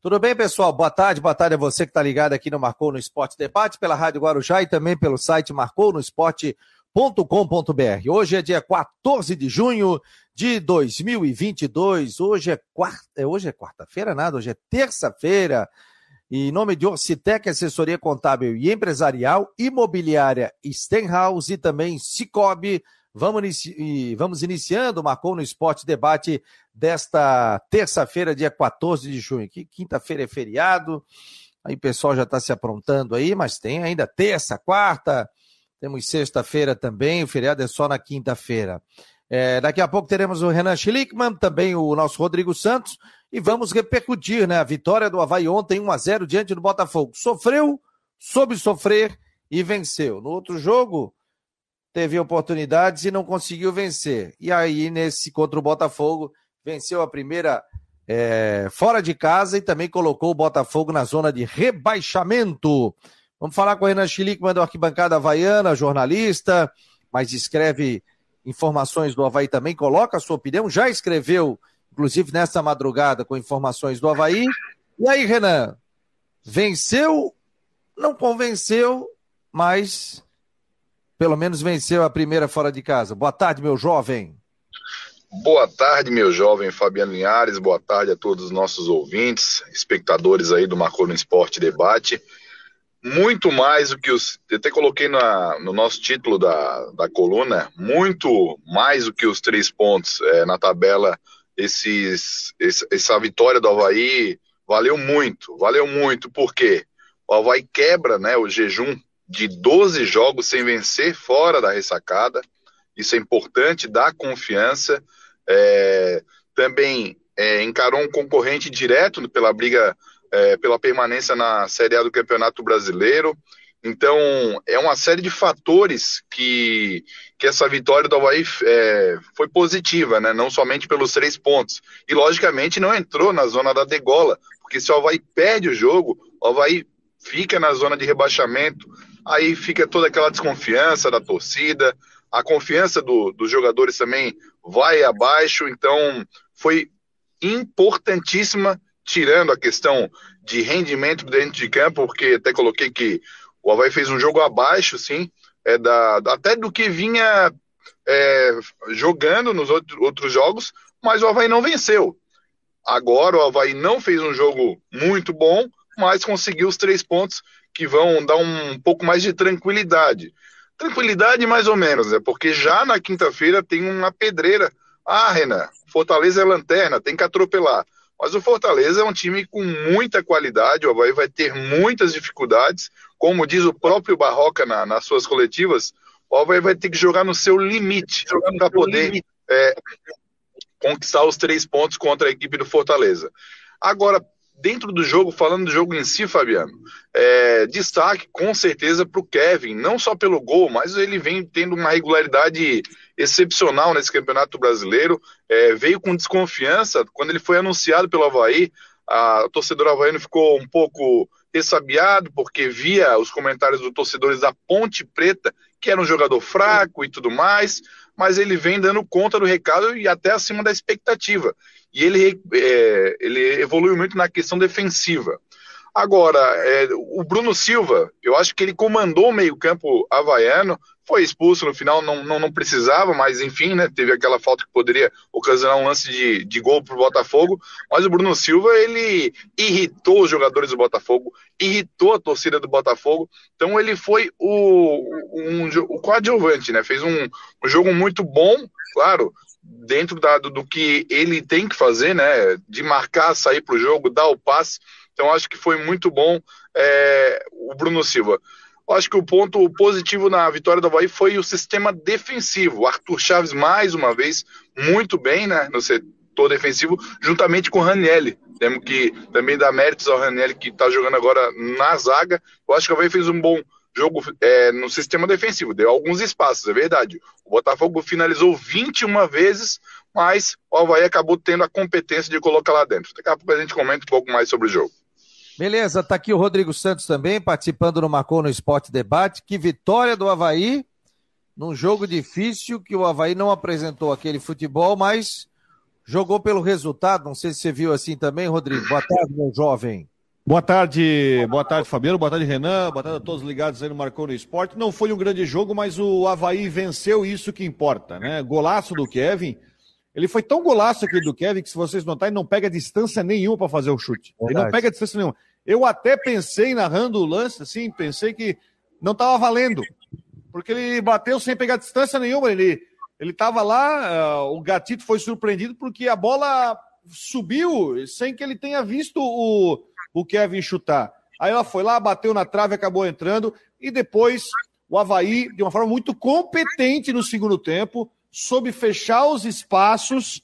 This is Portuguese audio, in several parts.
Tudo bem, pessoal? Boa tarde, boa tarde a você que está ligado aqui no Marcou no Esporte Debate, pela Rádio Guarujá e também pelo site marcounoesporte.com.br. Hoje é dia 14 de junho de 2022. Hoje é quarta, é, hoje é quarta-feira, nada, hoje é terça-feira. Em nome de Orcitec, assessoria contábil e empresarial, imobiliária Stenhouse e também Cicobi, Vamos, inici... Vamos iniciando, marcou no Esporte Debate desta terça-feira, dia 14 de junho. Quinta-feira é feriado, aí o pessoal já está se aprontando aí, mas tem ainda terça, quarta, temos sexta-feira também, o feriado é só na quinta-feira. É, daqui a pouco teremos o Renan Schlickman, também o nosso Rodrigo Santos, e vamos repercutir né, a vitória do Havaí ontem, 1 a 0 diante do Botafogo. Sofreu, soube sofrer e venceu. No outro jogo, teve oportunidades e não conseguiu vencer. E aí, nesse contra o Botafogo, venceu a primeira é, fora de casa e também colocou o Botafogo na zona de rebaixamento. Vamos falar com a Renan Chilic, mandou arquibancada havaiana, jornalista, mas escreve informações do Havaí também, coloca a sua opinião, já escreveu, inclusive nessa madrugada, com informações do Havaí. E aí, Renan, venceu, não convenceu, mas pelo menos venceu a primeira fora de casa. Boa tarde, meu jovem. Boa tarde, meu jovem Fabiano Linhares. Boa tarde a todos os nossos ouvintes, espectadores aí do Marcou Esporte Debate. Muito mais do que os. Eu até coloquei na, no nosso título da, da coluna, muito mais do que os três pontos é, na tabela. Esses, esse, essa vitória do Havaí valeu muito, valeu muito, porque o Havaí quebra né, o jejum de 12 jogos sem vencer fora da ressacada. Isso é importante, dá confiança. É, também é, encarou um concorrente direto pela briga é, pela permanência na Série A do Campeonato Brasileiro. Então, é uma série de fatores que, que essa vitória do Havaí é, foi positiva, né? não somente pelos três pontos. E, logicamente, não entrou na zona da degola, porque se o Havaí perde o jogo, o Havaí fica na zona de rebaixamento, aí fica toda aquela desconfiança da torcida, a confiança do, dos jogadores também vai abaixo, então foi importantíssima, tirando a questão de rendimento dentro de campo, porque até coloquei que o Havaí fez um jogo abaixo, sim, é da, até do que vinha é, jogando nos outro, outros jogos, mas o Havaí não venceu. Agora o Havaí não fez um jogo muito bom, mas conseguiu os três pontos que vão dar um pouco mais de tranquilidade. Tranquilidade mais ou menos, né? Porque já na quinta-feira tem uma pedreira. Ah, Renan, Fortaleza é lanterna, tem que atropelar. Mas o Fortaleza é um time com muita qualidade, o Havaí vai ter muitas dificuldades. Como diz o próprio Barroca na, nas suas coletivas, o Havaí vai ter que jogar no seu limite para poder é, conquistar os três pontos contra a equipe do Fortaleza. Agora, dentro do jogo, falando do jogo em si, Fabiano, é, destaque com certeza para o Kevin, não só pelo gol, mas ele vem tendo uma regularidade excepcional nesse campeonato brasileiro. É, veio com desconfiança quando ele foi anunciado pelo Havaí. A, o torcedor havaiano ficou um pouco ressabiado porque via os comentários dos torcedores da Ponte Preta que era um jogador fraco e tudo mais, mas ele vem dando conta do recado e até acima da expectativa e ele, é, ele evoluiu muito na questão defensiva. Agora, é, o Bruno Silva, eu acho que ele comandou o meio-campo havaiano, foi expulso no final, não, não, não, precisava, mas enfim, né? Teve aquela falta que poderia ocasionar um lance de, de gol para o Botafogo. Mas o Bruno Silva, ele irritou os jogadores do Botafogo, irritou a torcida do Botafogo. Então ele foi o, um, o coadjuvante, né? Fez um, um jogo muito bom, claro, dentro da, do, do, que ele tem que fazer, né? De marcar, sair para o jogo, dar o passe. Então acho que foi muito bom é, o Bruno Silva. Acho que o ponto positivo na vitória do Havaí foi o sistema defensivo. Arthur Chaves, mais uma vez, muito bem, né? No setor defensivo, juntamente com o Ranielli. Temos que também dar méritos ao Ranielli, que está jogando agora na zaga. Eu acho que o Havaí fez um bom jogo é, no sistema defensivo, deu alguns espaços, é verdade. O Botafogo finalizou 21 vezes, mas o Havaí acabou tendo a competência de colocar lá dentro. Daqui a pouco a gente comenta um pouco mais sobre o jogo. Beleza, tá aqui o Rodrigo Santos também, participando no Marcou no Esporte Debate. Que vitória do Havaí, num jogo difícil, que o Havaí não apresentou aquele futebol, mas jogou pelo resultado. Não sei se você viu assim também, Rodrigo. Boa tarde, meu jovem. Boa tarde, boa tarde, Fabiano, boa tarde, Renan, boa tarde a todos ligados aí no Marcou no Esporte. Não foi um grande jogo, mas o Havaí venceu isso que importa, né? Golaço do Kevin. Ele foi tão golaço aquele do Kevin que, se vocês notarem, não pega distância nenhuma para fazer o chute. Verdade. Ele não pega distância nenhuma. Eu até pensei, narrando o lance, assim, pensei que não estava valendo. Porque ele bateu sem pegar distância nenhuma. Ele, ele tava lá, uh, o Gatito foi surpreendido porque a bola subiu sem que ele tenha visto o, o Kevin chutar. Aí ela foi lá, bateu na trave, acabou entrando, e depois o Havaí, de uma forma muito competente no segundo tempo, soube fechar os espaços.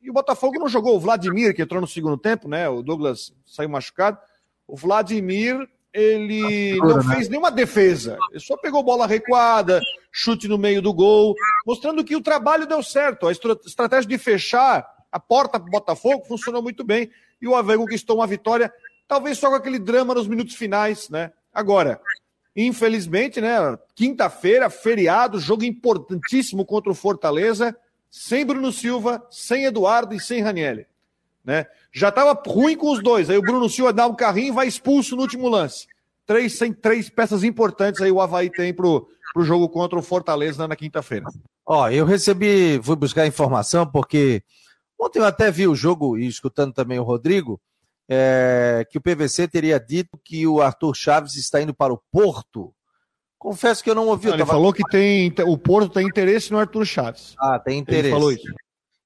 E o Botafogo não jogou o Vladimir, que entrou no segundo tempo, né? O Douglas saiu machucado. O Vladimir, ele não né? fez nenhuma defesa. Ele só pegou bola recuada, chute no meio do gol, mostrando que o trabalho deu certo. A estratégia de fechar a porta para o Botafogo funcionou muito bem. E o Havaí conquistou uma vitória talvez só com aquele drama nos minutos finais, né? Agora, infelizmente, né? Quinta-feira, feriado, jogo importantíssimo contra o Fortaleza, sem Bruno Silva, sem Eduardo e sem Ranielli, né? Já estava ruim com os dois, aí o Bruno Silva dá um carrinho e vai expulso no último lance. Três, sem, três peças importantes aí o Havaí tem pro, pro jogo contra o Fortaleza na quinta-feira. Ó, eu recebi, fui buscar informação porque ontem eu até vi o jogo e escutando também o Rodrigo, é, que o PVC teria dito que o Arthur Chaves está indo para o Porto. Confesso que eu não ouvi. Não, ele tava... falou que tem o Porto tem interesse no Arthur Chaves. Ah, tem interesse. Ele falou isso.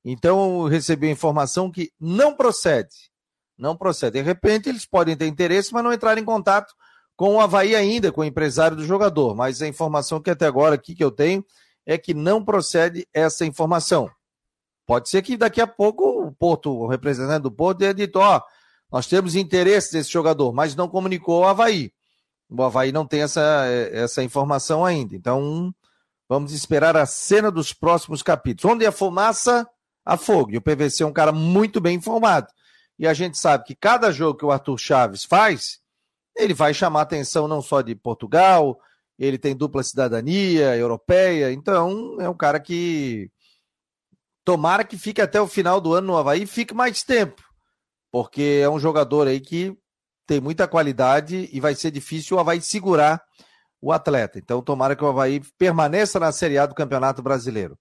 Então eu recebi a informação que não procede. Não procede. De repente eles podem ter interesse, mas não entrar em contato com o Havaí ainda, com o empresário do jogador. Mas a informação que até agora aqui que eu tenho é que não procede essa informação. Pode ser que daqui a pouco o Porto, o representante do Porto, tenha dito, ó, oh, nós temos interesse nesse jogador, mas não comunicou ao Havaí. O Havaí não tem essa, essa informação ainda. Então, vamos esperar a cena dos próximos capítulos. Onde a fumaça, a fogo. E o PVC é um cara muito bem informado. E a gente sabe que cada jogo que o Arthur Chaves faz, ele vai chamar atenção não só de Portugal, ele tem dupla cidadania europeia. Então, é um cara que tomara que fique até o final do ano no Havaí fique mais tempo porque é um jogador aí que tem muita qualidade e vai ser difícil o Havaí segurar o atleta. Então, tomara que o Havaí permaneça na Série A do Campeonato Brasileiro.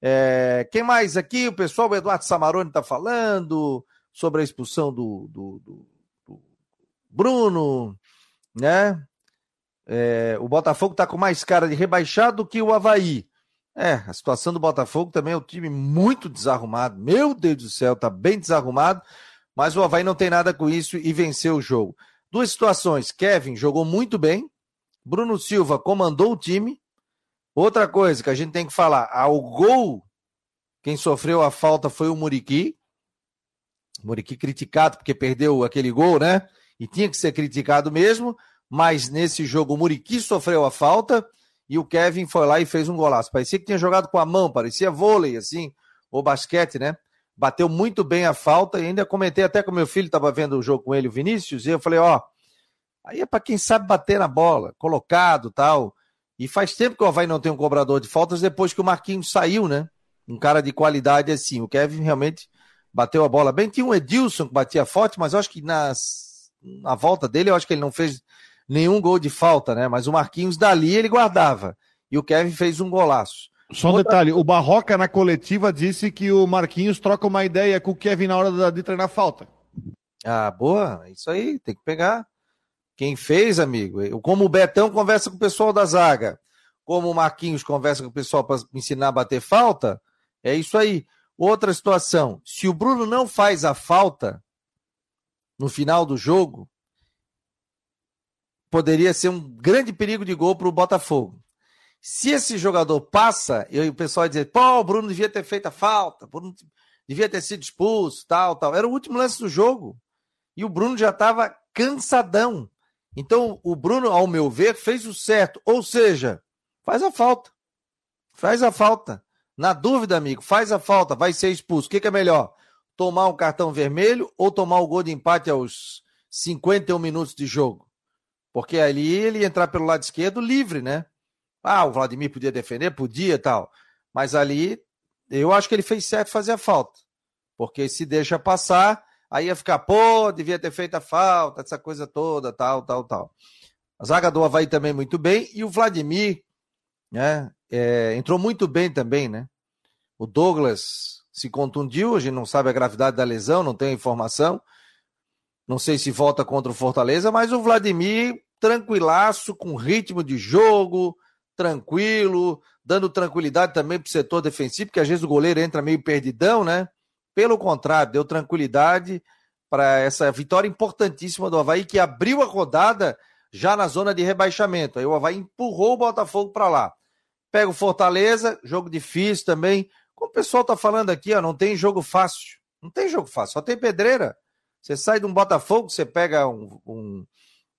É, quem mais aqui? O pessoal, o Eduardo Samaroni está falando sobre a expulsão do, do, do, do Bruno, né? É, o Botafogo está com mais cara de rebaixado do que o Havaí. É, a situação do Botafogo também é um time muito desarrumado. Meu Deus do céu, tá bem desarrumado. Mas o Havaí não tem nada com isso e venceu o jogo. Duas situações. Kevin jogou muito bem. Bruno Silva comandou o time. Outra coisa que a gente tem que falar: ao gol, quem sofreu a falta foi o Muriqui. Muriqui criticado porque perdeu aquele gol, né? E tinha que ser criticado mesmo. Mas nesse jogo o Muriqui sofreu a falta e o Kevin foi lá e fez um golaço. Parecia que tinha jogado com a mão, parecia vôlei, assim, ou basquete, né? Bateu muito bem a falta e ainda comentei até com meu filho, estava vendo o jogo com ele, o Vinícius, e eu falei, ó, aí é para quem sabe bater na bola, colocado tal. E faz tempo que o Havaí não tem um cobrador de faltas depois que o Marquinhos saiu, né? Um cara de qualidade assim. O Kevin realmente bateu a bola bem. Tinha um Edilson que batia forte, mas eu acho que nas, na volta dele, eu acho que ele não fez nenhum gol de falta, né? Mas o Marquinhos dali ele guardava. E o Kevin fez um golaço. Só um Outra... detalhe, o Barroca na coletiva disse que o Marquinhos troca uma ideia com o Kevin na hora de treinar falta. Ah, boa, isso aí, tem que pegar. Quem fez, amigo? Como o Betão conversa com o pessoal da zaga, como o Marquinhos conversa com o pessoal para ensinar a bater falta, é isso aí. Outra situação, se o Bruno não faz a falta no final do jogo, poderia ser um grande perigo de gol para o Botafogo. Se esse jogador passa, e o pessoal vai dizer, pô, o Bruno devia ter feito a falta, Bruno devia ter sido expulso, tal, tal. Era o último lance do jogo. E o Bruno já estava cansadão. Então, o Bruno, ao meu ver, fez o certo. Ou seja, faz a falta. Faz a falta. Na dúvida, amigo, faz a falta, vai ser expulso. O que, que é melhor? Tomar um cartão vermelho ou tomar o gol de empate aos 51 minutos de jogo? Porque ali ele entrar pelo lado esquerdo livre, né? Ah, o Vladimir podia defender? Podia tal. Mas ali, eu acho que ele fez certo fazer a falta. Porque se deixa passar, aí ia ficar, pô, devia ter feito a falta, essa coisa toda, tal, tal, tal. A zaga do Havaí também muito bem, e o Vladimir, né, é, entrou muito bem também, né? O Douglas se contundiu, a gente não sabe a gravidade da lesão, não tem informação. Não sei se volta contra o Fortaleza, mas o Vladimir tranquilaço, com ritmo de jogo, tranquilo, dando tranquilidade também para o setor defensivo, porque às vezes o goleiro entra meio perdidão, né? Pelo contrário, deu tranquilidade para essa vitória importantíssima do Havaí, que abriu a rodada já na zona de rebaixamento. Aí o Havaí empurrou o Botafogo para lá. Pega o Fortaleza, jogo difícil também. Como o pessoal tá falando aqui, ó, não tem jogo fácil. Não tem jogo fácil, só tem pedreira. Você sai de um Botafogo, você pega um, um,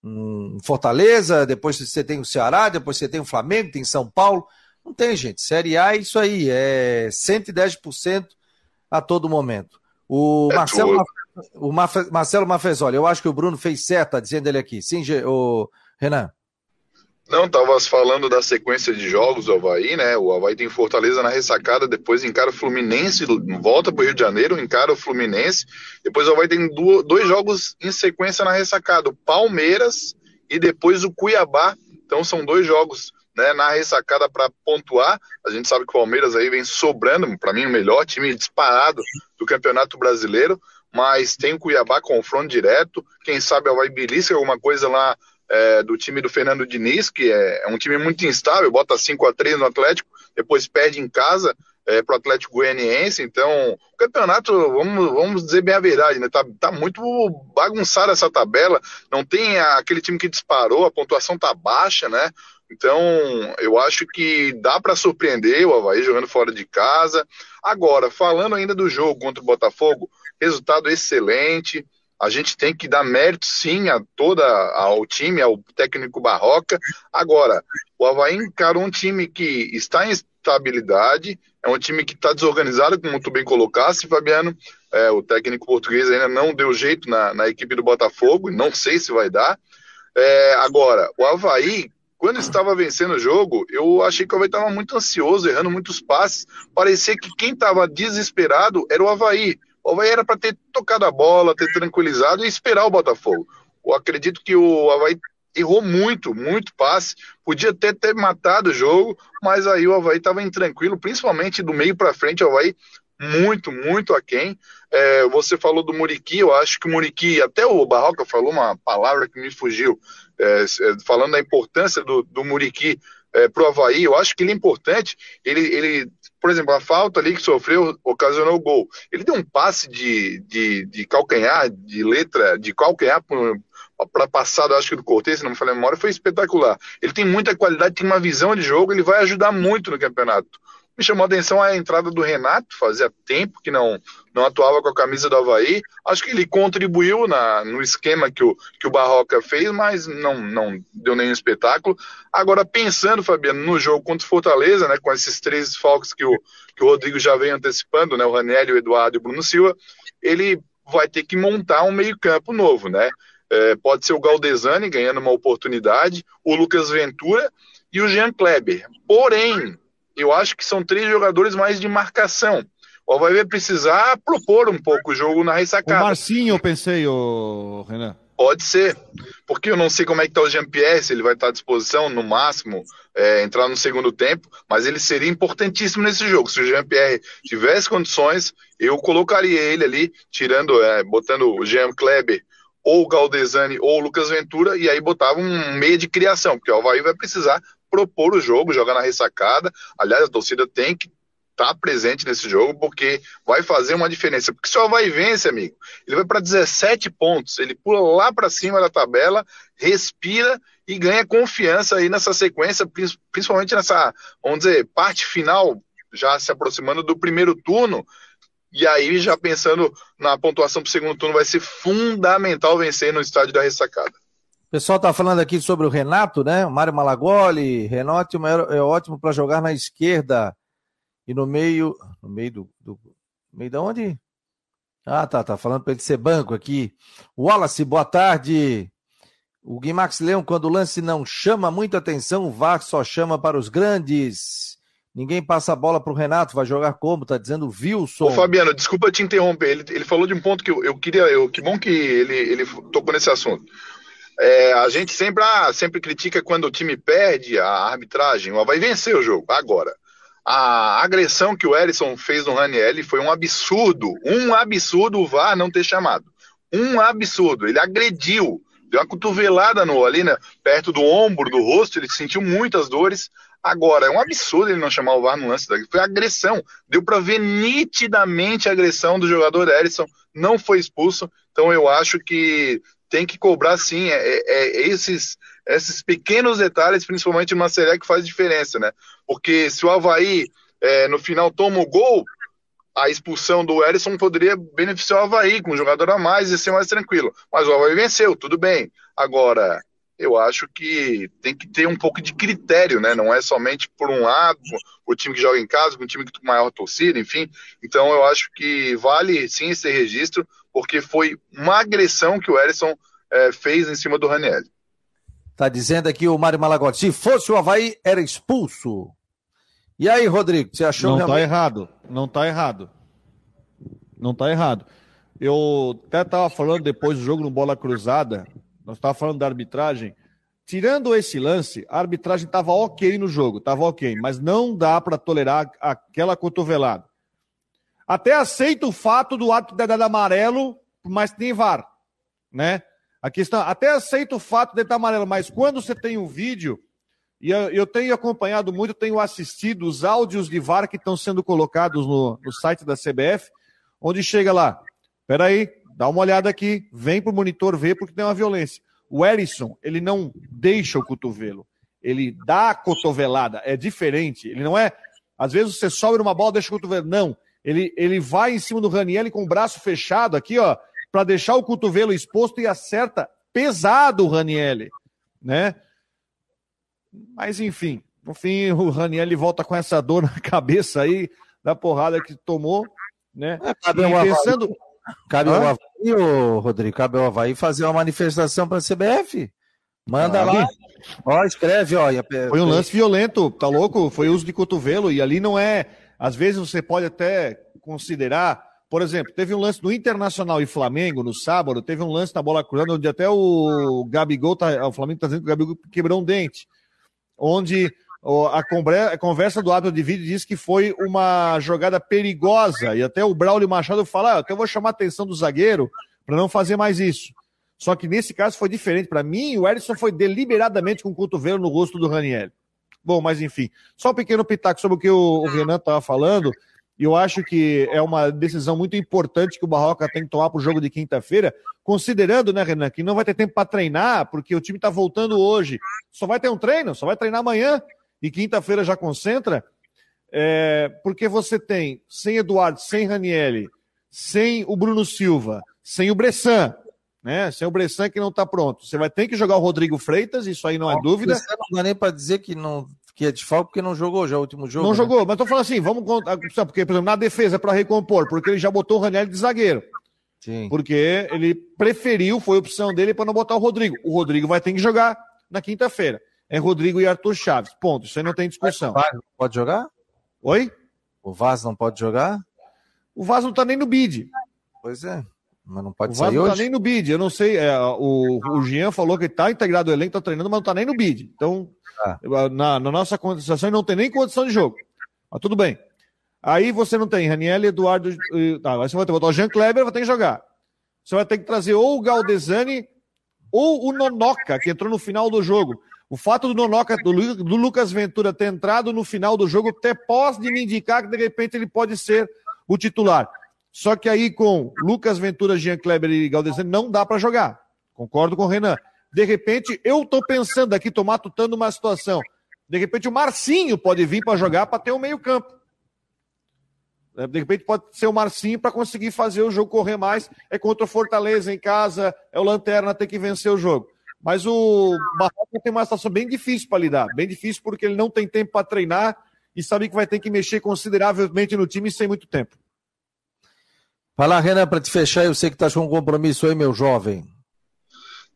um Fortaleza, depois você tem o Ceará, depois você tem o Flamengo, tem São Paulo. Não tem, gente. Série A é isso aí, é 110% a todo momento. O é Marcelo, o Marcelo Mafezoli, eu acho que o Bruno fez certo, tá dizendo ele aqui. Sim, o Renan. Não, tava falando da sequência de jogos do Havaí, né? O Havaí tem Fortaleza na ressacada, depois encara o Fluminense, volta para o Rio de Janeiro, encara o Fluminense. Depois o Havaí tem dois jogos em sequência na ressacada, o Palmeiras e depois o Cuiabá. Então são dois jogos né, na ressacada para pontuar. A gente sabe que o Palmeiras aí vem sobrando, para mim, o melhor time disparado do Campeonato Brasileiro. Mas tem o Cuiabá, confronto direto. Quem sabe o Havaí belisca alguma coisa lá é, do time do Fernando Diniz, que é, é um time muito instável, bota 5 a 3 no Atlético, depois perde em casa é, para o Atlético Goianiense. Então, o campeonato, vamos, vamos dizer bem a verdade, né? Tá, tá muito bagunçada essa tabela. Não tem aquele time que disparou, a pontuação tá baixa, né? Então, eu acho que dá para surpreender o Havaí jogando fora de casa. Agora, falando ainda do jogo contra o Botafogo, resultado excelente. A gente tem que dar mérito, sim, a toda ao time, ao técnico Barroca. Agora, o Havaí encarou um time que está em estabilidade, é um time que está desorganizado, como tu bem colocasse, Fabiano. É, o técnico português ainda não deu jeito na, na equipe do Botafogo, não sei se vai dar. É, agora, o Havaí, quando estava vencendo o jogo, eu achei que o Havaí estava muito ansioso, errando muitos passes. Parecia que quem estava desesperado era o Havaí. O Havaí era para ter tocado a bola, ter tranquilizado e esperar o Botafogo. Eu acredito que o Havaí errou muito, muito passe, podia até ter matado o jogo, mas aí o Havaí estava intranquilo, principalmente do meio para frente, o Havaí muito, muito aquém. É, você falou do Muriqui, eu acho que o Muriqui, até o Barroca falou uma palavra que me fugiu, é, é falando da importância do, do Muriqui é, para o Havaí, eu acho que ele é importante. Ele, ele, por exemplo, a falta ali que sofreu ocasionou o gol. Ele deu um passe de, de, de calcanhar, de letra, de calcanhar para passado, acho que do Cortez, se não me falei a memória, foi espetacular. Ele tem muita qualidade, tem uma visão de jogo, ele vai ajudar muito no campeonato. Me chamou a atenção a entrada do Renato, fazia tempo que não, não atuava com a camisa do Havaí. Acho que ele contribuiu na, no esquema que o, que o Barroca fez, mas não, não deu nenhum espetáculo. Agora, pensando, Fabiano, no jogo contra o Fortaleza, né, com esses três falcos que o, que o Rodrigo já vem antecipando, né, o Raniel, o Eduardo e o Bruno Silva, ele vai ter que montar um meio-campo novo, né? É, pode ser o Galdesani ganhando uma oportunidade, o Lucas Ventura e o Jean Kleber. Porém, eu acho que são três jogadores mais de marcação. O Havaí vai precisar propor um pouco o jogo na ressacada. O Marcinho, eu pensei, o Renan. Pode ser, porque eu não sei como é que está o Jean-Pierre, se ele vai estar à disposição, no máximo, é, entrar no segundo tempo, mas ele seria importantíssimo nesse jogo. Se o Jean-Pierre tivesse condições, eu colocaria ele ali, tirando, é, botando o Jean Kleber, ou o Galdesani, ou o Lucas Ventura, e aí botava um meio de criação, porque o Havaí vai precisar propor o jogo, jogar na ressacada. Aliás, a torcida tem que estar tá presente nesse jogo, porque vai fazer uma diferença. Porque o Havaí vence, amigo, ele vai para 17 pontos, ele pula lá para cima da tabela, respira e ganha confiança aí nessa sequência, principalmente nessa, vamos dizer, parte final, já se aproximando do primeiro turno. E aí, já pensando na pontuação para o segundo turno, vai ser fundamental vencer no estádio da ressacada. O pessoal está falando aqui sobre o Renato, né? O Mário Malagoli. Renato é ótimo para jogar na esquerda e no meio. No meio do. do meio de onde? Ah, tá, tá falando para ele ser banco aqui. Wallace, boa tarde. O Guimax Leão, quando o lance não chama muita atenção, o VAR só chama para os grandes. Ninguém passa a bola para o Renato, vai jogar como? Tá dizendo Wilson. Ô, Fabiano, desculpa te interromper. Ele, ele falou de um ponto que eu, eu queria. Eu, que bom que ele, ele tocou nesse assunto. É, a gente sempre, ah, sempre critica quando o time perde a arbitragem. Vai vencer o jogo. Agora, a agressão que o Erisson fez no Raniel foi um absurdo. Um absurdo o VAR não ter chamado. Um absurdo. Ele agrediu. Deu uma cotovelada no, ali, né, perto do ombro, do rosto. Ele sentiu muitas dores. Agora, é um absurdo ele não chamar o VAR no lance. Foi agressão. Deu para ver nitidamente a agressão do jogador Erisson. Não foi expulso. Então, eu acho que tem que cobrar sim. É, é, é, esses, esses pequenos detalhes, principalmente numa série que faz diferença, né? Porque se o Havaí é, no final toma o gol, a expulsão do Erisson poderia beneficiar o Havaí, com um jogador a mais e ser mais tranquilo. Mas o Havaí venceu, tudo bem. Agora, eu acho que tem que ter um pouco de critério, né? Não é somente por um lado, o time que joga em casa, com o time que tem maior torcida, enfim. Então eu acho que vale sim esse registro, porque foi uma agressão que o Erisson é, fez em cima do Raniel. Tá dizendo aqui o Mário Malagotti, se fosse o Havaí, era expulso. E aí, Rodrigo, você achou Não tá realmente... tá errado, não tá errado. Não tá errado. Eu até tava falando depois do jogo no Bola Cruzada, nós estávamos falando da arbitragem. Tirando esse lance, a arbitragem estava ok no jogo, estava ok, mas não dá para tolerar aquela cotovelada. Até aceito o fato do ato ter dado amarelo, mas tem VAR, né? A questão, até aceito o fato de estar amarelo, mas quando você tem um vídeo, e eu, eu tenho acompanhado muito, tenho assistido os áudios de VAR que estão sendo colocados no, no site da CBF, onde chega lá, peraí, dá uma olhada aqui, vem para o monitor ver porque tem uma violência. O Erisson, ele não deixa o cotovelo, ele dá a cotovelada, é diferente, ele não é, às vezes você sobe uma bola, deixa o cotovelo, não, ele, ele vai em cima do Raniel com o braço fechado aqui, ó, para deixar o cotovelo exposto e acerta pesado o Raniel, né? Mas enfim, no fim o Raniel volta com essa dor na cabeça aí da porrada que tomou, né? É, cabe e pensando, cabe ao Havaí, ô, Rodrigo, cabe ao Havaí fazer uma manifestação para a CBF. Manda ah, lá. Ó, escreve, ó. Foi um lance violento, tá louco? Foi uso de cotovelo e ali não é às vezes você pode até considerar, por exemplo, teve um lance no Internacional e Flamengo no sábado, teve um lance na bola cruzada onde até o Gabigol, tá, o Flamengo está dizendo que o Gabigol quebrou um dente, onde a conversa do árbitro de vídeo diz que foi uma jogada perigosa e até o Braulio Machado fala, ah, até vou chamar a atenção do zagueiro para não fazer mais isso. Só que nesse caso foi diferente. Para mim, o Edson foi deliberadamente com o cotovelo no rosto do Raniel. Bom, mas enfim, só um pequeno pitaco sobre o que o, o Renan estava falando. E eu acho que é uma decisão muito importante que o Barroca tem que tomar para o jogo de quinta-feira, considerando, né, Renan, que não vai ter tempo para treinar, porque o time está voltando hoje. Só vai ter um treino, só vai treinar amanhã e quinta-feira já concentra. É, porque você tem sem Eduardo, sem Ranielli, sem o Bruno Silva, sem o Bressan, né? Sem o Bressan que não está pronto. Você vai ter que jogar o Rodrigo Freitas, isso aí não, é dúvida. Não dá nem para dizer que não que é de falta porque não jogou já o último jogo. Não né? jogou, mas tô falando assim, vamos contar, porque por exemplo, na defesa para recompor, porque ele já botou o Raniel de zagueiro. Sim. Porque ele preferiu, foi opção dele para não botar o Rodrigo. O Rodrigo vai ter que jogar na quinta-feira. É Rodrigo e Arthur Chaves. Ponto. Isso aí não tem discussão. O Vaz não pode jogar? Oi? O Vaz não pode jogar? O Vaz não tá nem no bid. Pois é. Mas não pode o sair não tá hoje? tá nem no bid. Eu não sei. É, o, o Jean falou que ele tá integrado ao elenco, tá treinando, mas não tá nem no bid. Então, ah. na, na, nossa condição, não tem nem condição de jogo. Mas tudo bem. Aí você não tem Raniel, Eduardo. Tá, aí você vai ter que botar o Jean Kleber, vai ter que jogar. Você vai ter que trazer ou o Galdesani ou o Nonoca, que entrou no final do jogo. O fato do Nonoca, do, do Lucas Ventura ter entrado no final do jogo, até pode me indicar que de repente ele pode ser o titular. Só que aí com Lucas Ventura, Jean Kleber e Galdesani não dá para jogar. Concordo com o Renan. De repente, eu tô pensando aqui, tô matutando uma situação. De repente, o Marcinho pode vir para jogar para ter o um meio-campo. É, de repente, pode ser o Marcinho para conseguir fazer o jogo correr mais. É contra o Fortaleza em casa, é o Lanterna ter que vencer o jogo. Mas o Barroca tem uma situação bem difícil para lidar. Bem difícil porque ele não tem tempo para treinar e sabe que vai ter que mexer consideravelmente no time sem muito tempo. Fala, Renan, para te fechar, eu sei que estás com um compromisso aí, meu jovem.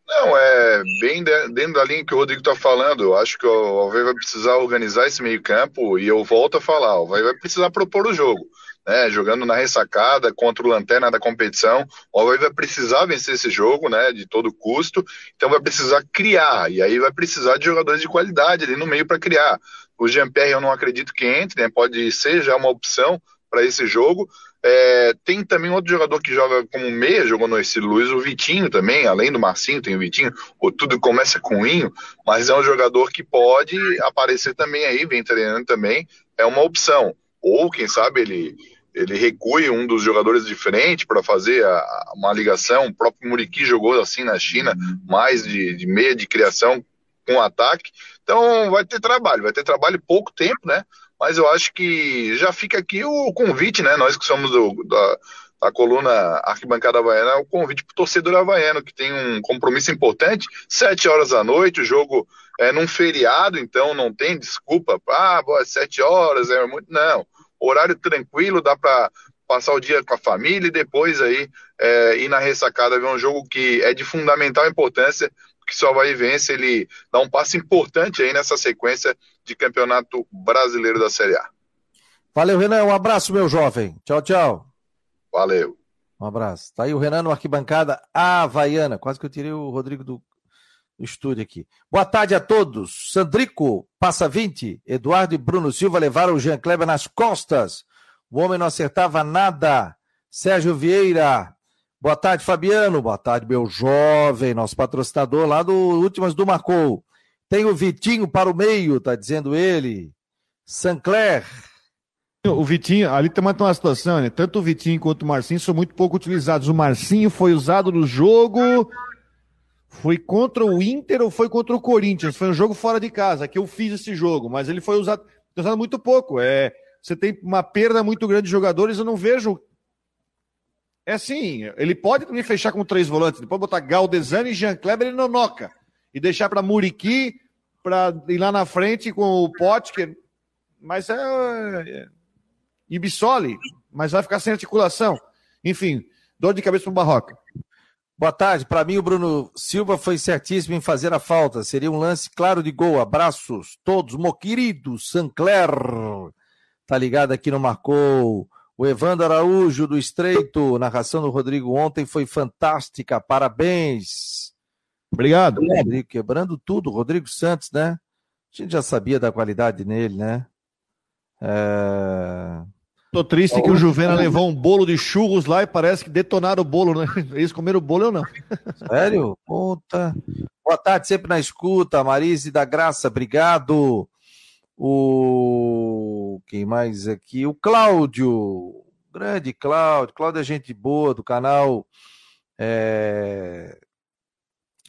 Não, é é bem dentro da linha que o Rodrigo está falando. Eu acho que o Alvei vai precisar organizar esse meio-campo e eu volto a falar: o Alvei vai precisar propor o jogo. Né, jogando na ressacada contra o lanterna da competição, o Alvei vai precisar vencer esse jogo, né, de todo custo. Então vai precisar criar e aí vai precisar de jogadores de qualidade ali no meio para criar. O Jean-Pierre eu não acredito que entre, né, pode ser já uma opção para esse jogo. É, tem também outro jogador que joga como meia, jogou no esse Luiz, o Vitinho também, além do Marcinho, tem o Vitinho, o tudo começa com Inho, mas é um jogador que pode aparecer também aí, vem treinando também, é uma opção. Ou, quem sabe, ele, ele recue um dos jogadores de frente para fazer a, a, uma ligação. O próprio Muriqui jogou assim na China, mais de, de meia de criação com ataque. Então vai ter trabalho, vai ter trabalho pouco tempo, né? Mas eu acho que já fica aqui o convite, né? Nós que somos do, da, da coluna Arquibancada Havaiana, o convite para o torcedor havaiano, que tem um compromisso importante, sete horas da noite, o jogo é num feriado, então não tem desculpa, ah, boa, sete horas, é muito. Não, horário tranquilo, dá para passar o dia com a família e depois aí é, ir na ressacada ver um jogo que é de fundamental importância que só vai vence, ele dá um passo importante aí nessa sequência de campeonato brasileiro da Série A. Valeu, Renan. Um abraço, meu jovem. Tchau, tchau. Valeu. Um abraço. Tá aí o Renan no arquibancada Havaiana. Quase que eu tirei o Rodrigo do, do estúdio aqui. Boa tarde a todos. Sandrico, passa 20. Eduardo e Bruno Silva levaram o Jean Kleber nas costas. O homem não acertava nada. Sérgio Vieira, Boa tarde, Fabiano. Boa tarde, meu jovem, nosso patrocinador lá do Últimas do Marcou. Tem o Vitinho para o meio, tá dizendo ele. Sancler. O Vitinho, ali tem uma situação, né? Tanto o Vitinho quanto o Marcinho são muito pouco utilizados. O Marcinho foi usado no jogo. Foi contra o Inter ou foi contra o Corinthians? Foi um jogo fora de casa, que eu fiz esse jogo, mas ele foi usado, usado muito pouco. É, você tem uma perda muito grande de jogadores, eu não vejo é assim, ele pode também fechar com três volantes, ele pode botar Galdesani Jean Kleber e Nonoca. E deixar para Muriqui, para ir lá na frente com o Potker. Mas é, é. Ibissoli, mas vai ficar sem articulação. Enfim, dor de cabeça pro Barroca. Boa tarde. Para mim, o Bruno Silva foi certíssimo em fazer a falta. Seria um lance claro de gol. Abraços todos, meu querido Sancler. Tá ligado aqui no Marcou. O Evandro Araújo do Estreito, narração do Rodrigo ontem foi fantástica, parabéns. Obrigado. Rodrigo, quebrando tudo, Rodrigo Santos, né? A gente já sabia da qualidade nele, né? É... Tô triste que o Juvena levou um bolo de churros lá e parece que detonaram o bolo, né? Eles comeram o bolo ou não? Sério? Puta. Boa tarde, sempre na escuta. Marise da Graça, obrigado. O quem mais aqui? O Cláudio, grande Cláudio. Cláudio é gente boa do canal é...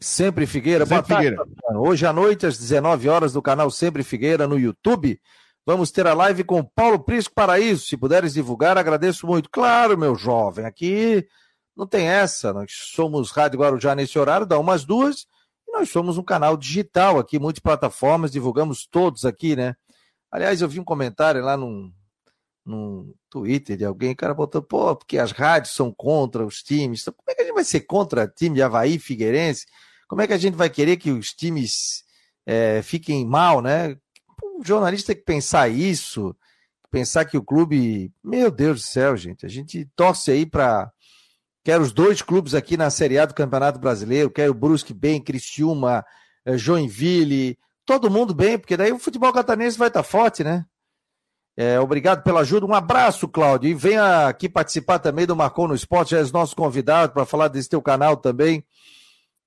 Sempre Figueira. Sempre Boa Figueira. Tarde, Hoje à noite, às 19 horas, do canal Sempre Figueira no YouTube. Vamos ter a live com Paulo Prisco Paraíso. Se puderes divulgar, agradeço muito. Claro, meu jovem, aqui não tem essa. Nós somos Rádio Guarujá nesse horário, dá umas duas. Nós somos um canal digital aqui, multiplataformas, divulgamos todos aqui, né? Aliás, eu vi um comentário lá no, no Twitter de alguém, o cara botou, pô, porque as rádios são contra os times. Então, como é que a gente vai ser contra time de Havaí Figueirense? Como é que a gente vai querer que os times é, fiquem mal, né? Um jornalista tem que pensar isso, pensar que o clube. Meu Deus do céu, gente, a gente torce aí para. Quero os dois clubes aqui na Série A do Campeonato Brasileiro, quero o Brusque bem, Criciúma, é, Joinville, todo mundo bem, porque daí o futebol catarinense vai estar forte, né? É, obrigado pela ajuda. Um abraço, Cláudio. E venha aqui participar também do Marcou no Esporte, já és nosso convidado para falar desse teu canal também.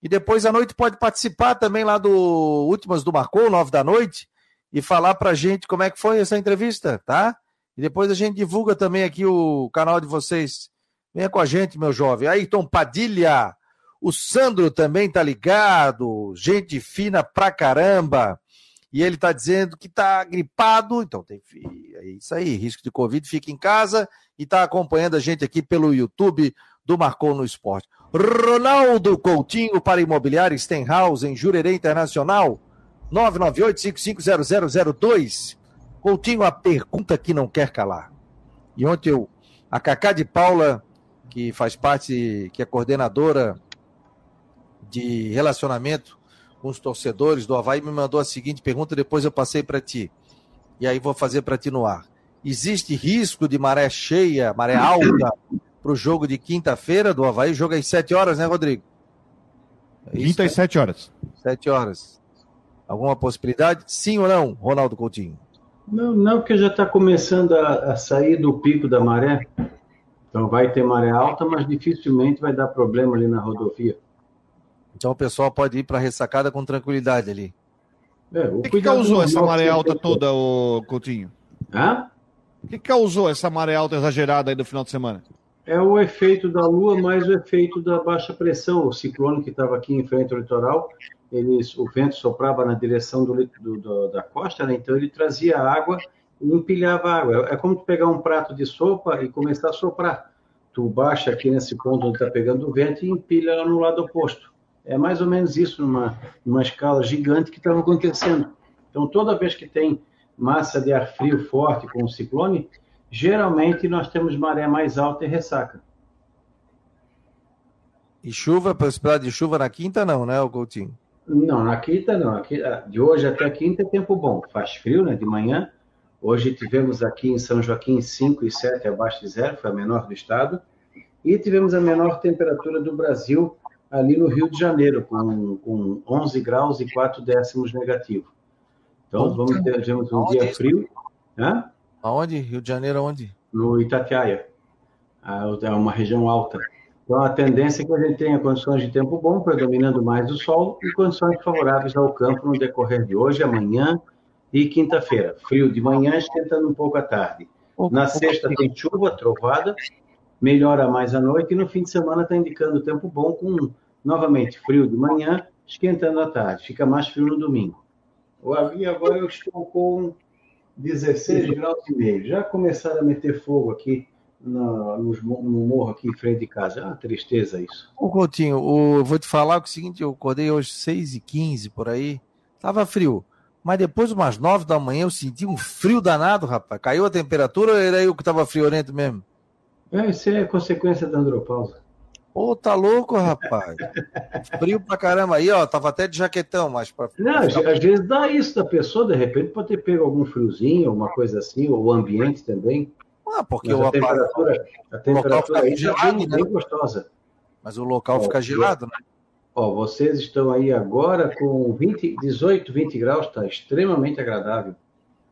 E depois à noite pode participar também lá do Últimas do Marcou, nove da noite, e falar pra gente como é que foi essa entrevista, tá? E depois a gente divulga também aqui o canal de vocês. Venha com a gente, meu jovem. Ayrton Padilha, o Sandro também tá ligado, gente fina pra caramba. E ele tá dizendo que tá gripado, então tem é isso aí, risco de Covid, fica em casa e tá acompanhando a gente aqui pelo YouTube do Marcou no Esporte. Ronaldo Coutinho para Imobiliário Stenhouse em Jurerê Internacional, 998-550002. Coutinho, a pergunta que não quer calar. E ontem eu, a Cacá de Paula, que faz parte, que é coordenadora de relacionamento com os torcedores do Havaí me mandou a seguinte pergunta, depois eu passei para ti. E aí vou fazer para ti no ar. Existe risco de maré cheia, maré alta, para o jogo de quinta-feira do Havaí? O jogo é às 7 horas, né, Rodrigo? É Quinta às 7 horas. 7 horas. Alguma possibilidade? Sim ou não, Ronaldo Coutinho? Não, não, porque já está começando a, a, sair do pico da maré. Então vai ter maré alta, mas dificilmente vai dar problema ali na rodovia. Então o pessoal pode ir para a ressacada com tranquilidade ali. É, o que, que causou essa maré alta toda, o Coutinho? Hã? O que causou essa maré alta exagerada aí no final de semana? É o efeito da Lua mais o efeito da baixa pressão. O ciclone que estava aqui em frente ao litoral, eles, o vento soprava na direção do, do, do, da costa, né? então ele trazia água e empilhava água. É como tu pegar um prato de sopa e começar a soprar. Tu baixa aqui nesse ponto onde está pegando o vento e empilha lá no lado oposto. É mais ou menos isso numa, numa escala gigante que estava acontecendo. Então, toda vez que tem massa de ar frio forte com o ciclone, geralmente nós temos maré mais alta e ressaca. E chuva, possibilidade de chuva na quinta não, né, o Coutinho? Não, na quinta não. De hoje até quinta é tempo bom. Faz frio, né, de manhã. Hoje tivemos aqui em São Joaquim 5 e 7 abaixo de zero, foi a menor do estado. E tivemos a menor temperatura do Brasil ali no Rio de Janeiro, com, com 11 graus e 4 décimos negativo. Então, vamos ter tivemos um dia frio. Hã? Aonde? Rio de Janeiro, aonde? No Itatiaia. É uma região alta. Então, a tendência é que a gente tenha condições de tempo bom, predominando mais o sol, e condições favoráveis ao campo no decorrer de hoje, amanhã e quinta-feira. Frio de manhã, esquentando um pouco à tarde. Na sexta tem chuva, trovada, melhora mais à noite, e no fim de semana está indicando tempo bom, com novamente frio de manhã, esquentando à tarde. Fica mais frio no domingo. E agora eu estou com 16 graus e meio. Já começaram a meter fogo aqui no, no, morro aqui em frente de casa. É uma tristeza isso. Ô, Coutinho, o, vou te falar o seguinte, eu acordei hoje 6 e 15 por aí, tava frio. Mas depois, umas 9 da manhã, eu senti um frio danado, rapaz. Caiu a temperatura ou era eu que tava friorento mesmo? É, isso é consequência da andropausa. Ô, oh, tá louco, rapaz. Frio pra caramba. Aí, ó, tava até de jaquetão, mas pra. Não, às vezes dá isso da pessoa, de repente pode ter pego algum friozinho, alguma coisa assim, ou o ambiente também. Ah, porque o a temperatura, a temperatura aí já gelado, bem, né? bem gostosa. Mas o local ó, fica gelado, né? Ó, vocês estão aí agora com 20, 18, 20 graus, tá extremamente agradável.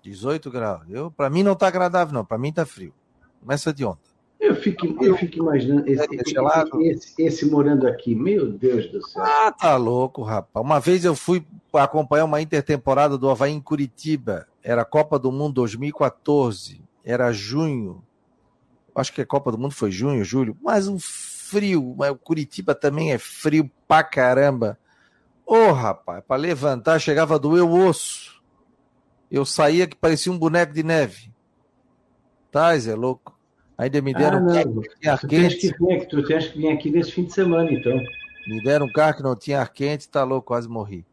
18 graus. Eu, para mim não tá agradável, não. Para mim tá frio. Começa de ontem. Eu fico, eu fico imaginando esse, esse, esse, esse, morando aqui, meu Deus do céu. Ah, tá louco, rapaz. Uma vez eu fui acompanhar uma intertemporada do Havaí em Curitiba. Era Copa do Mundo 2014. Era junho. Acho que a Copa do Mundo foi junho, julho. Mas um frio. Mas Curitiba também é frio pra caramba. Ô, oh, rapaz, pra levantar chegava a doer o osso. Eu saía que parecia um boneco de neve. Tá, Zé, louco. Ainda me deram ah, um carro que tinha ar tu quente. Tens que vir, tu tens que vir aqui nesse fim de semana, então. Me deram um carro que não tinha ar quente, tá louco, quase morri.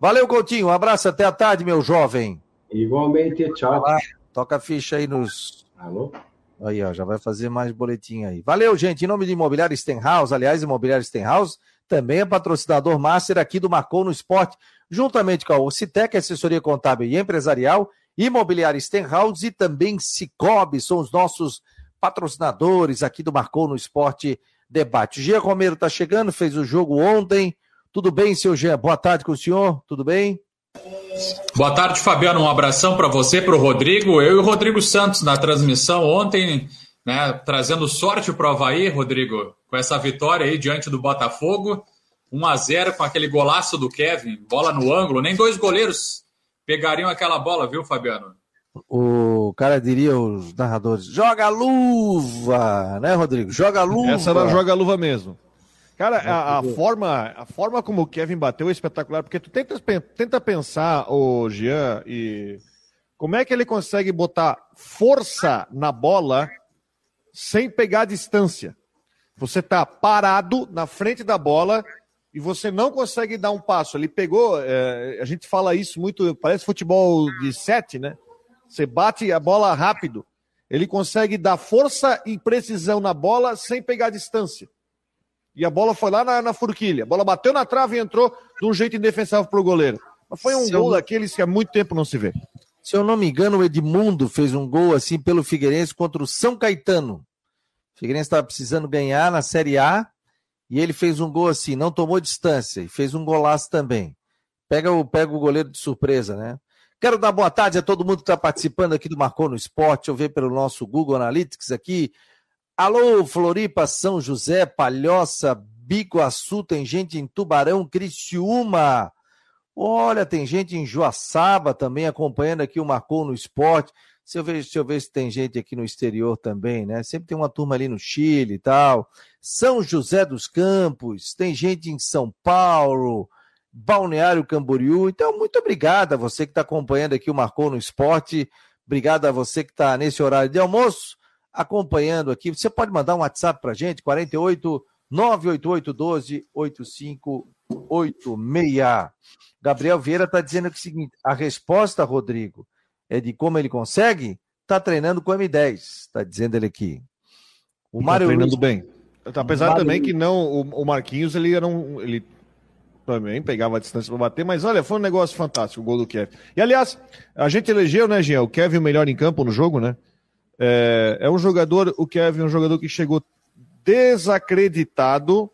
Valeu, Coutinho. Um abraço até a tarde, meu jovem. Igualmente, tchau. Lá, toca a ficha aí nos. Alô? Aí, ó, já vai fazer mais boletim aí. Valeu, gente. Em nome de Imobiliário Stenhouse, aliás, Imobiliário Stenhouse também é patrocinador master aqui do Marcou no Esporte, juntamente com a Ocitec, assessoria contábil e empresarial, Imobiliário Stenhouse e também Cicobi, são os nossos patrocinadores aqui do Marcou no Esporte Debate. O Gia Romero está chegando, fez o jogo ontem. Tudo bem, seu Gia? Boa tarde com o senhor, tudo bem? Boa tarde, Fabiano. Um abração para você, para o Rodrigo. Eu e o Rodrigo Santos na transmissão ontem, né, trazendo sorte para o Havaí, Rodrigo, com essa vitória aí diante do Botafogo. 1 a 0 com aquele golaço do Kevin, bola no ângulo. Nem dois goleiros pegariam aquela bola, viu, Fabiano? o cara diria os narradores, joga luva, né, Rodrigo? Joga luva. Essa era joga luva mesmo. Cara, a, a, forma, a forma como o Kevin bateu é espetacular, porque tu tenta, tenta pensar, o Jean, e como é que ele consegue botar força na bola sem pegar distância? Você tá parado na frente da bola e você não consegue dar um passo. Ele pegou, é, a gente fala isso muito, parece futebol de sete, né? Você bate a bola rápido. Ele consegue dar força e precisão na bola sem pegar distância. E a bola foi lá na, na furquilha. A bola bateu na trave e entrou de um jeito indefensável pro goleiro. Mas foi um se gol eu... daqueles que há muito tempo não se vê. Se eu não me engano, o Edmundo fez um gol assim pelo Figueirense contra o São Caetano. O Figueirense estava precisando ganhar na Série A e ele fez um gol assim, não tomou distância e fez um golaço também. Pega o, pega o goleiro de surpresa, né? Quero dar boa tarde a todo mundo que está participando aqui do Marcou no Esporte. Eu ver pelo nosso Google Analytics aqui. Alô, Floripa, São José, Palhoça, Biguaçu, tem gente em Tubarão, Criciúma. Olha, tem gente em Joaçaba também acompanhando aqui o Marcou no Esporte. Se eu ver, se eu ver se tem gente aqui no exterior também, né? Sempre tem uma turma ali no Chile e tal. São José dos Campos, tem gente em São Paulo, Balneário Camboriú. Então, muito obrigado a você que está acompanhando aqui o Marcou no Esporte. Obrigado a você que está nesse horário de almoço, acompanhando aqui. Você pode mandar um WhatsApp para gente, 48 988 12 8586. Gabriel Vieira está dizendo que é o seguinte: a resposta, Rodrigo, é de como ele consegue, tá treinando com M10, está dizendo ele aqui. O tá Mário tá treinando Luiz... bem. Apesar Mário... também que não, o, Marquinhos ele era um, ele também pegava a distância para bater, mas olha, foi um negócio fantástico o gol do Kevin. E aliás, a gente elegeu, né, Jean, o Kevin o melhor em campo no jogo, né? É, é um jogador, o Kevin é um jogador que chegou desacreditado,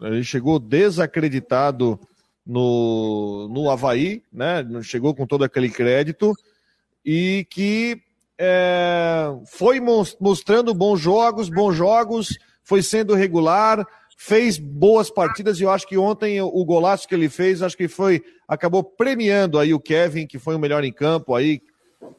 ele chegou desacreditado no, no Havaí, né? Chegou com todo aquele crédito e que é, foi mostrando bons jogos, bons jogos, foi sendo regular, fez boas partidas e eu acho que ontem o golaço que ele fez, acho que foi acabou premiando aí o Kevin, que foi o melhor em campo aí.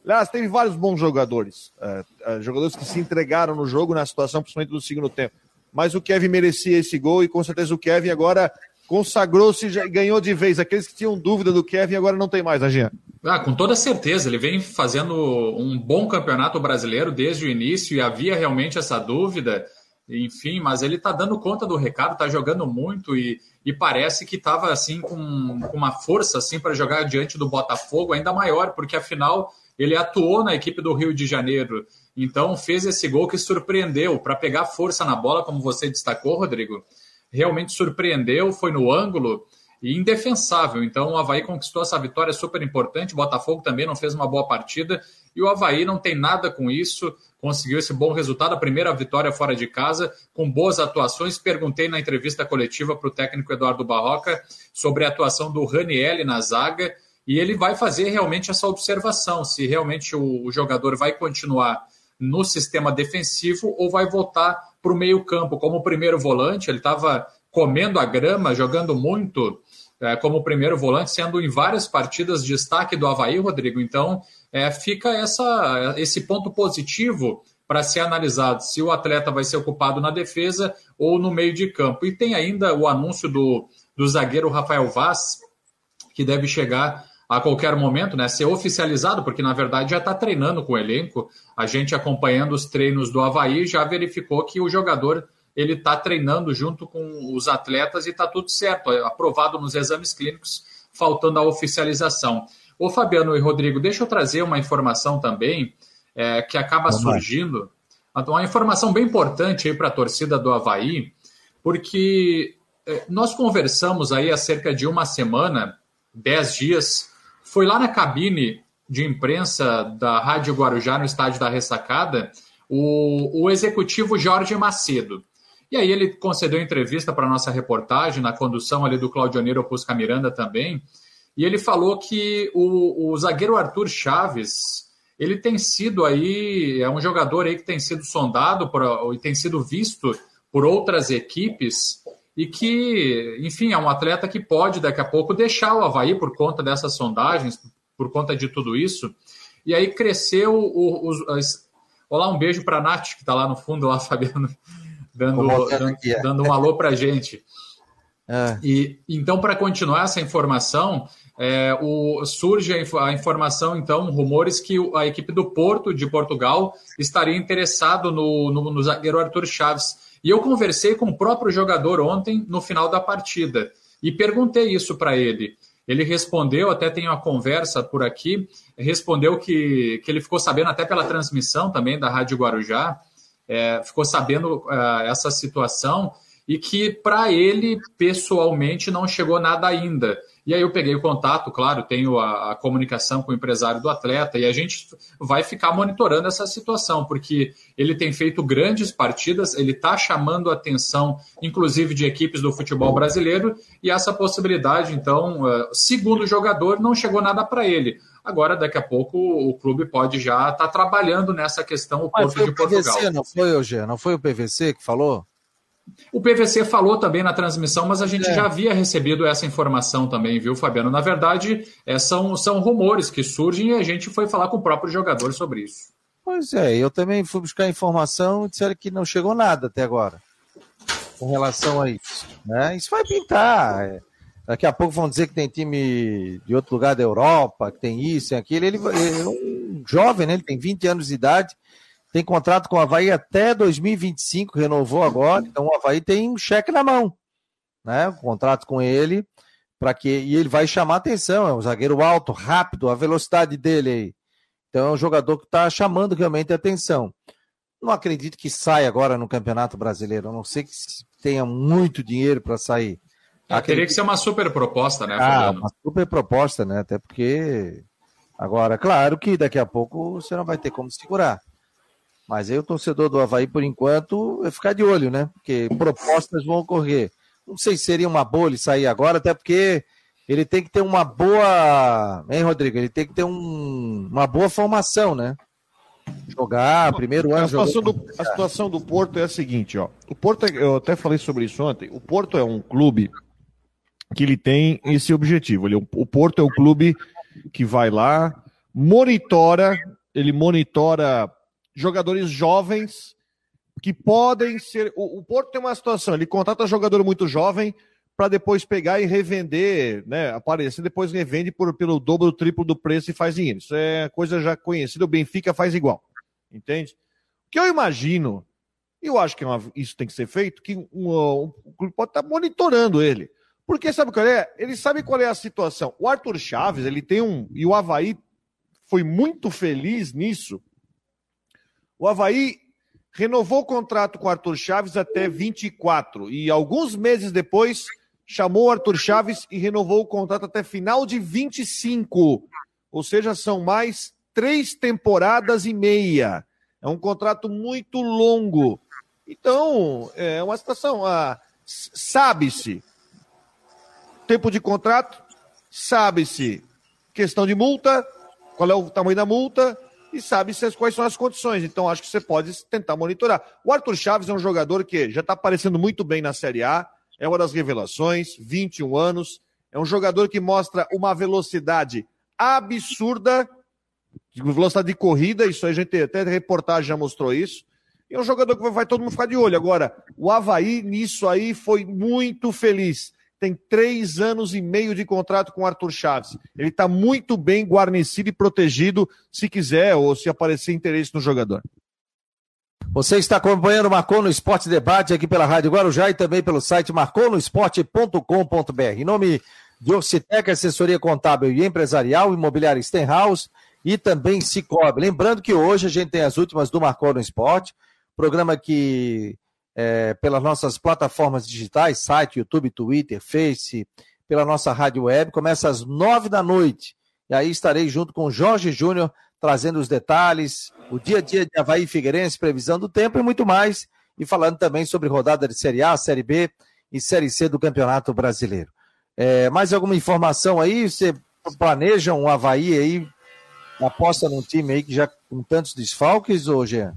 Aliás, teve vários bons jogadores, é, é, jogadores que se entregaram no jogo na situação, principalmente do segundo tempo. Mas o Kevin merecia esse gol e com certeza o Kevin agora consagrou-se e ganhou de vez. Aqueles que tinham dúvida do Kevin agora não tem mais, Aginha. Ah, com toda certeza. Ele vem fazendo um bom campeonato brasileiro desde o início e havia realmente essa dúvida. Enfim, mas ele está dando conta do recado, está jogando muito e, e parece que estava assim com, com uma força assim para jogar diante do Botafogo ainda maior, porque afinal ele atuou na equipe do Rio de Janeiro. Então fez esse gol que surpreendeu para pegar força na bola, como você destacou, Rodrigo realmente surpreendeu, foi no ângulo e indefensável. Então o Havaí conquistou essa vitória super importante. O Botafogo também não fez uma boa partida e o Havaí não tem nada com isso. Conseguiu esse bom resultado, a primeira vitória fora de casa, com boas atuações. Perguntei na entrevista coletiva para o técnico Eduardo Barroca sobre a atuação do Ranielli na zaga e ele vai fazer realmente essa observação: se realmente o, jogador vai continuar no sistema defensivo ou vai voltar para o meio-campo como primeiro volante. Ele estava comendo a grama, jogando muito é, como primeiro volante, sendo em várias partidas destaque do Havaí, Rodrigo. Então, é, fica essa, esse ponto positivo para ser analisado se o atleta vai ser ocupado na defesa ou no meio de campo. E tem ainda o anúncio do, do zagueiro Rafael Vaz, que deve chegar a qualquer momento, né, ser oficializado, porque na verdade já está treinando com o elenco. A gente acompanhando os treinos do Havaí já verificou que o jogador ele está treinando junto com os atletas e está tudo certo, aprovado nos exames clínicos, faltando a oficialização. Ô Fabiano e Rodrigo, deixa eu trazer uma informação também é, que acaba surgindo, uma informação bem importante aí para a torcida do Havaí, porque é, nós conversamos aí há cerca de uma semana, dez dias, foi lá na cabine de imprensa da Rádio Guarujá, no estádio da Ressacada, o, o executivo Jorge Macedo. E aí ele concedeu entrevista para a nossa reportagem, na condução ali do Claudionero Pusca Miranda também, e ele falou que o, o zagueiro Arthur Chaves, ele tem sido aí, é um jogador aí que tem sido sondado por, e tem sido visto por outras equipes e que, enfim, é um atleta que pode daqui a pouco deixar o Havaí por conta dessas sondagens, por conta de tudo isso. E aí cresceu os. As... Olá, um beijo para a Nath, que está lá no fundo, lá, Fabiano, dando, dando, é. dando, um alô para a gente. É. E então, para continuar essa informação, é, o, surge a, a, informação, então, rumores que a equipe do Porto de Portugal estaria interessado no, no, no zagueiro Arthur Chaves. E eu conversei com o próprio jogador ontem, no final da partida, e perguntei isso para ele. Ele respondeu, até tem uma conversa por aqui, respondeu que, que ele ficou sabendo, até pela transmissão também da Rádio Guarujá, é, ficou sabendo uh, essa situação e que para ele pessoalmente não chegou nada ainda. E aí eu peguei o contato, claro, tenho a, a, comunicação com o empresário do atleta e a gente vai ficar monitorando essa situação, porque ele tem feito grandes partidas, ele está chamando a atenção, inclusive, de equipes do futebol brasileiro, e essa possibilidade, então, eh, segundo o jogador, não chegou nada para ele. Agora, daqui a pouco, o clube pode já estar tá trabalhando nessa questão, o Porto de Portugal. Não foi, Eugênio? Não foi o PVC que falou? O PVC falou também na transmissão, mas a gente é. já havia recebido essa informação também, viu, Fabiano? Na verdade, é, são, são rumores que surgem e a gente foi falar com o próprio jogador sobre isso. Pois é, eu também fui buscar informação e disseram que não chegou nada até agora com relação a isso. Né? Isso vai pintar. É. Daqui a pouco vão dizer que tem time de outro lugar da Europa, que tem isso e aquilo. Ele, ele é um jovem, né? ele tem 20 anos de idade tem contrato com o Havaí até 2025, renovou agora, então o Havaí tem um cheque na mão, né? Um contrato com ele, para que e ele vai chamar atenção, é um zagueiro alto, rápido, a velocidade dele aí. Então é um jogador que está chamando realmente atenção. Não acredito que saia agora no Campeonato Brasileiro, a não sei que tenha muito dinheiro para sair. É, teria que ser uma super proposta, né, Ah, uma super proposta, né? Até porque agora, claro que daqui a pouco você não vai ter como segurar. Mas aí o torcedor do Havaí, por enquanto, vai ficar de olho, né? Porque propostas vão ocorrer. Não sei se seria uma boa ele sair agora, até porque ele tem que ter uma boa. Hein, Rodrigo? Ele tem que ter um... uma boa formação, né? Jogar, primeiro ano. A situação, do, a situação do Porto é a seguinte, ó. O Porto, é, eu até falei sobre isso ontem. O Porto é um clube que ele tem esse objetivo. Ele, o Porto é o clube que vai lá, monitora, ele monitora jogadores jovens que podem ser. O, o Porto tem uma situação, ele contrata jogador muito jovem para depois pegar e revender, né? Aparecer, depois revende por, pelo dobro, triplo do preço e faz dinheiro. Isso é coisa já conhecida, o Benfica faz igual. Entende? O que eu imagino, e eu acho que é uma, isso tem que ser feito, que um, um, o clube pode estar tá monitorando ele. Porque sabe qual é? Ele sabe qual é a situação. O Arthur Chaves, ele tem um. E o Havaí foi muito feliz nisso, o Havaí renovou o contrato com o Arthur Chaves até 24 e alguns meses depois chamou o Arthur Chaves e renovou o contrato até final de 25. Ou seja, são mais três temporadas e meia. É um contrato muito longo. Então, é uma situação. Ah, sabe-se tempo de contrato, sabe-se questão de multa, qual é o tamanho da multa, e sabe quais são as condições. Então, acho que você pode tentar monitorar. O Arthur Chaves é um jogador que já está aparecendo muito bem na Série A, é uma das revelações, 21 anos, é um jogador que mostra uma velocidade absurda, velocidade de corrida, isso a gente até reportagem já mostrou isso. E é um jogador que vai todo mundo ficar de olho. Agora, o Havaí nisso aí foi muito feliz tem três anos e meio de contrato com o Arthur Chaves. Ele está muito bem guarnecido e protegido se quiser ou se aparecer interesse no jogador. Você está acompanhando o Marcou no Esporte Debate aqui pela Rádio Guarujá e também pelo site marconosport.com.br. Em nome de Orcitec, assessoria contábil e empresarial, imobiliária Stenhouse e também Cicobi. Lembrando que hoje a gente tem as últimas do Marcou no Esporte, programa que é, pelas nossas plataformas digitais, site, YouTube, Twitter, Face, pela nossa rádio web. Começa às nove da noite. E aí estarei junto com Jorge Júnior, trazendo os detalhes, o dia a dia de Havaí Figueirense, previsão do tempo e muito mais. E falando também sobre rodada de Série A, Série B e Série C do Campeonato Brasileiro. É, mais alguma informação aí? Você planeja um Havaí aí, aposta num time aí que já com tantos desfalques, ou Jean?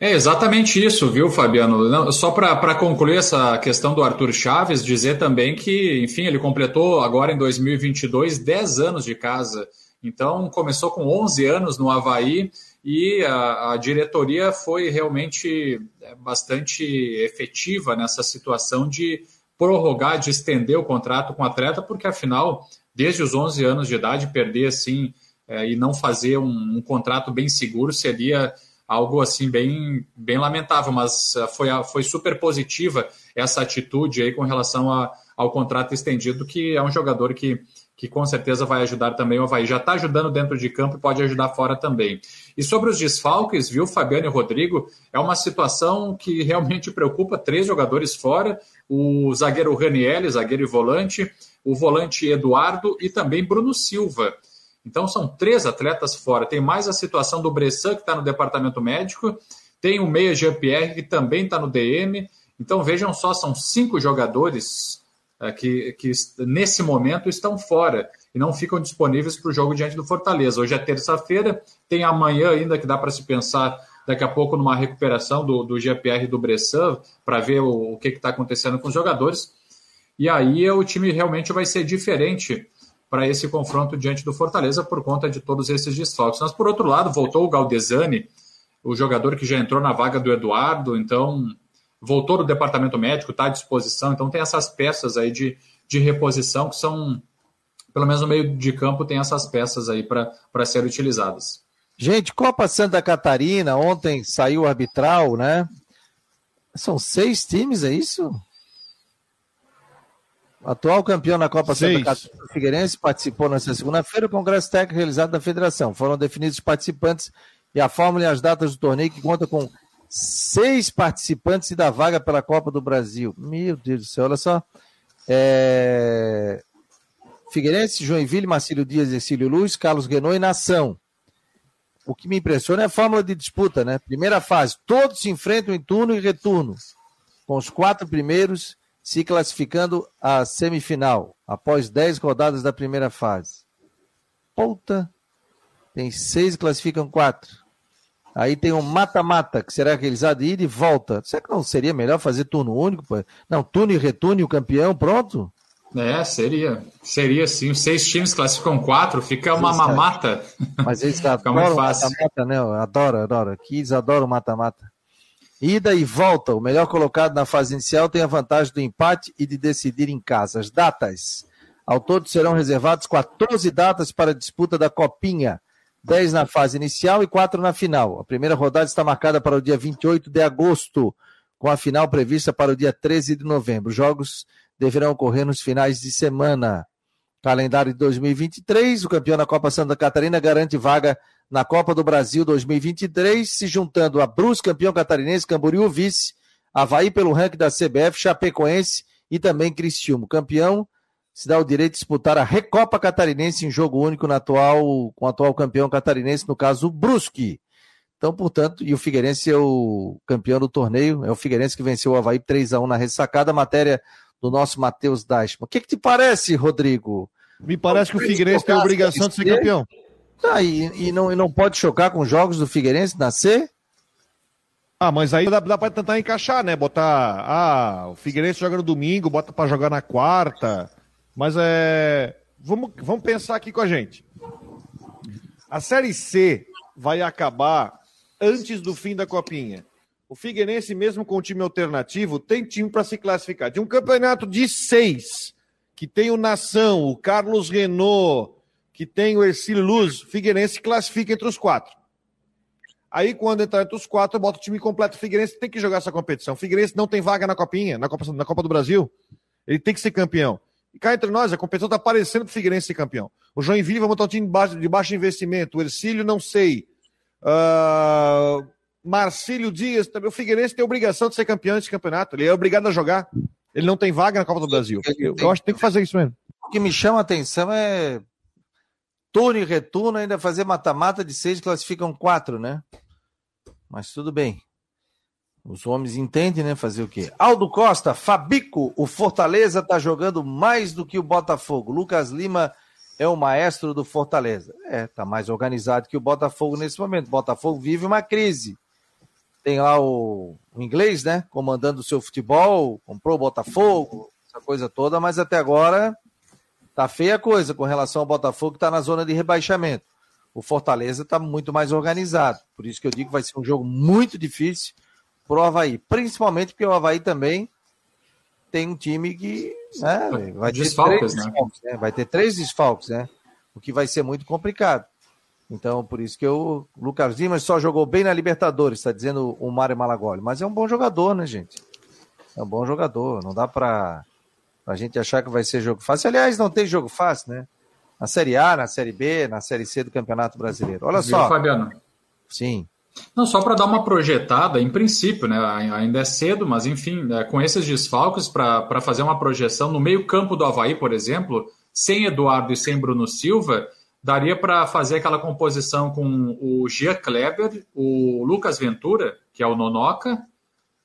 É exatamente isso, viu, Fabiano? Não, só para concluir essa questão do Arthur Chaves, dizer também que, enfim, ele completou agora em 2022 10 anos de casa. Então, começou com 11 anos no Havaí e a, a diretoria foi realmente é, bastante efetiva nessa situação de prorrogar, de estender o contrato com o atleta, porque afinal, desde os 11 anos de idade, perder assim é, e não fazer um, um contrato bem seguro seria algo assim bem, bem lamentável, mas eh, foi, foi super positiva essa atitude aí com relação a, ao contrato estendido, que é um jogador que que com certeza vai ajudar também o Havaí. Já está ajudando dentro de campo e pode ajudar fora também. E sobre os desfalques, viu, Fabiano e Rodrigo, é uma situação que realmente preocupa. Três jogadores fora, o zagueiro Raniel, zagueiro e volante, o volante Eduardo e também Bruno Silva. Então são três atletas fora. Tem mais a situação do Bressan, que está no departamento médico, tem o Meia Jean-Pierre, que também está no DM. Então vejam só, são cinco jogadores é, que, que nesse momento estão fora e não ficam disponíveis para o jogo diante do Fortaleza. Hoje é terça-feira, tem amanhã ainda que dá para se pensar daqui a pouco numa recuperação do, do GPR do Bressan para ver o, o que está acontecendo com os jogadores. E aí o time realmente vai ser diferente para esse confronto diante do Fortaleza por conta de todos esses desfalques. Mas, por outro lado, voltou o Galdesani, o jogador que já entrou na vaga do Eduardo, então voltou do departamento médico, está à disposição, então tem essas peças aí de, de reposição que são, pelo menos no meio de campo, tem essas peças aí para serem utilizadas. Gente, Copa Santa Catarina, ontem saiu o arbitral, né? São seis times, é isso? Atual campeão na Copa Seis. Santa Catarina, Figueirense, participou nesta segunda-feira do Congresso Técnico realizado da Federação. Foram definidos os participantes e a fórmula e as datas do torneio, que conta com seis participantes e da vaga pela Copa do Brasil. Meu Deus do céu, olha só. É... Figueirense, Joinville, Marcílio Dias, Exílio Luz, Carlos Renault e Nação. O que me impressiona é a fórmula de disputa, né? Primeira fase, todos se enfrentam em turno e retorno, com os quatro primeiros se classificando à semifinal, após 10 rodadas da primeira fase. Puta, tem seis classificam quatro. Aí tem um mata-mata, que será realizado de ida e volta. Será que não seria melhor fazer turno único? Não, turno e retorno e o campeão, pronto? É, seria. Seria sim. Os seis times classificam quatro, fica uma mamata. Mas eles adoram mata-mata, né? Adoro, adoro. Kids adoram mata-mata. Ida e volta. O melhor colocado na fase inicial tem a vantagem do empate e de decidir em casa. As datas. Ao todo serão reservadas 14 datas para a disputa da Copinha. 10 na fase inicial e 4 na final. A primeira rodada está marcada para o dia 28 de agosto, com a final prevista para o dia 13 de novembro. Os jogos deverão ocorrer nos finais de semana. Calendário de 2023, o campeão da Copa Santa Catarina garante vaga na Copa do Brasil 2023, se juntando a Brus, campeão catarinense, Camboriú, vice, Havaí pelo ranking da CBF, Chapecoense e também Cristiúmo. Campeão se dá o direito de disputar a Recopa Catarinense em jogo único na atual, com o atual campeão catarinense, no caso o Brusque. Então, portanto, e o Figueirense é o campeão do torneio, é o Figueirense que venceu o Havaí 3 a 1 na ressacada, matéria do nosso Matheus Dashman. O que, que te parece, Rodrigo? Me parece que o Figueirense tem a obrigação de ser campeão. Tá, e, e, não, e não pode chocar com os jogos do Figueirense nascer? Ah, mas aí dá, dá pra tentar encaixar, né? Botar. Ah, o Figueirense joga no domingo, bota pra jogar na quarta. Mas é. Vamos, vamos pensar aqui com a gente. A Série C vai acabar antes do fim da Copinha. O Figueirense, mesmo com o time alternativo, tem time para se classificar. De um campeonato de seis, que tem o Nação, o Carlos Renault, que tem o Ercílio Luz, Figueirense classifica entre os quatro. Aí, quando entrar entre os quatro, bota o time completo. O Figueirense tem que jogar essa competição. O Figueirense não tem vaga na Copinha, na Copa, na Copa do Brasil. Ele tem que ser campeão. E cá entre nós, a competição está aparecendo para o Figueirense ser campeão. O Joinville vai montar um time de baixo, de baixo investimento. O Ercílio, não sei. Uh, Marcílio Dias, também. O Figueirense tem obrigação de ser campeão desse campeonato. Ele é obrigado a jogar. Ele não tem vaga na Copa do Brasil. Eu, eu acho que tem que fazer isso mesmo. O que me chama a atenção é turno e retorno, ainda fazer mata-mata de seis, classificam quatro, né? Mas tudo bem. Os homens entendem, né? Fazer o quê? Aldo Costa, Fabico, o Fortaleza tá jogando mais do que o Botafogo. Lucas Lima é o maestro do Fortaleza. É, tá mais organizado que o Botafogo nesse momento. O Botafogo vive uma crise. Tem lá o, o inglês, né? Comandando o seu futebol, comprou o Botafogo, essa coisa toda, mas até agora Tá feia a coisa com relação ao Botafogo que está na zona de rebaixamento. O Fortaleza está muito mais organizado. Por isso que eu digo que vai ser um jogo muito difícil para o Havaí. Principalmente porque o Havaí também tem um time que né, vai, ter desfalques, né? desfalques, né? vai ter três desfalques, né? O que vai ser muito complicado. Então, por isso que o Lucas Dimas só jogou bem na Libertadores, está dizendo o Mário Malagoli. Mas é um bom jogador, né, gente? É um bom jogador. Não dá para a gente achar que vai ser jogo fácil. Aliás, não tem jogo fácil, né? na Série A, na Série B, na Série C do Campeonato Brasileiro. Olha Viu, só. Fabiano? Sim. Não, só para dar uma projetada, em princípio, né? Ainda é cedo, mas enfim, né, com esses desfalques, para fazer uma projeção no meio-campo do Havaí, por exemplo, sem Eduardo e sem Bruno Silva, daria para fazer aquela composição com o Gia Kleber, o Lucas Ventura, que é o Nonoca,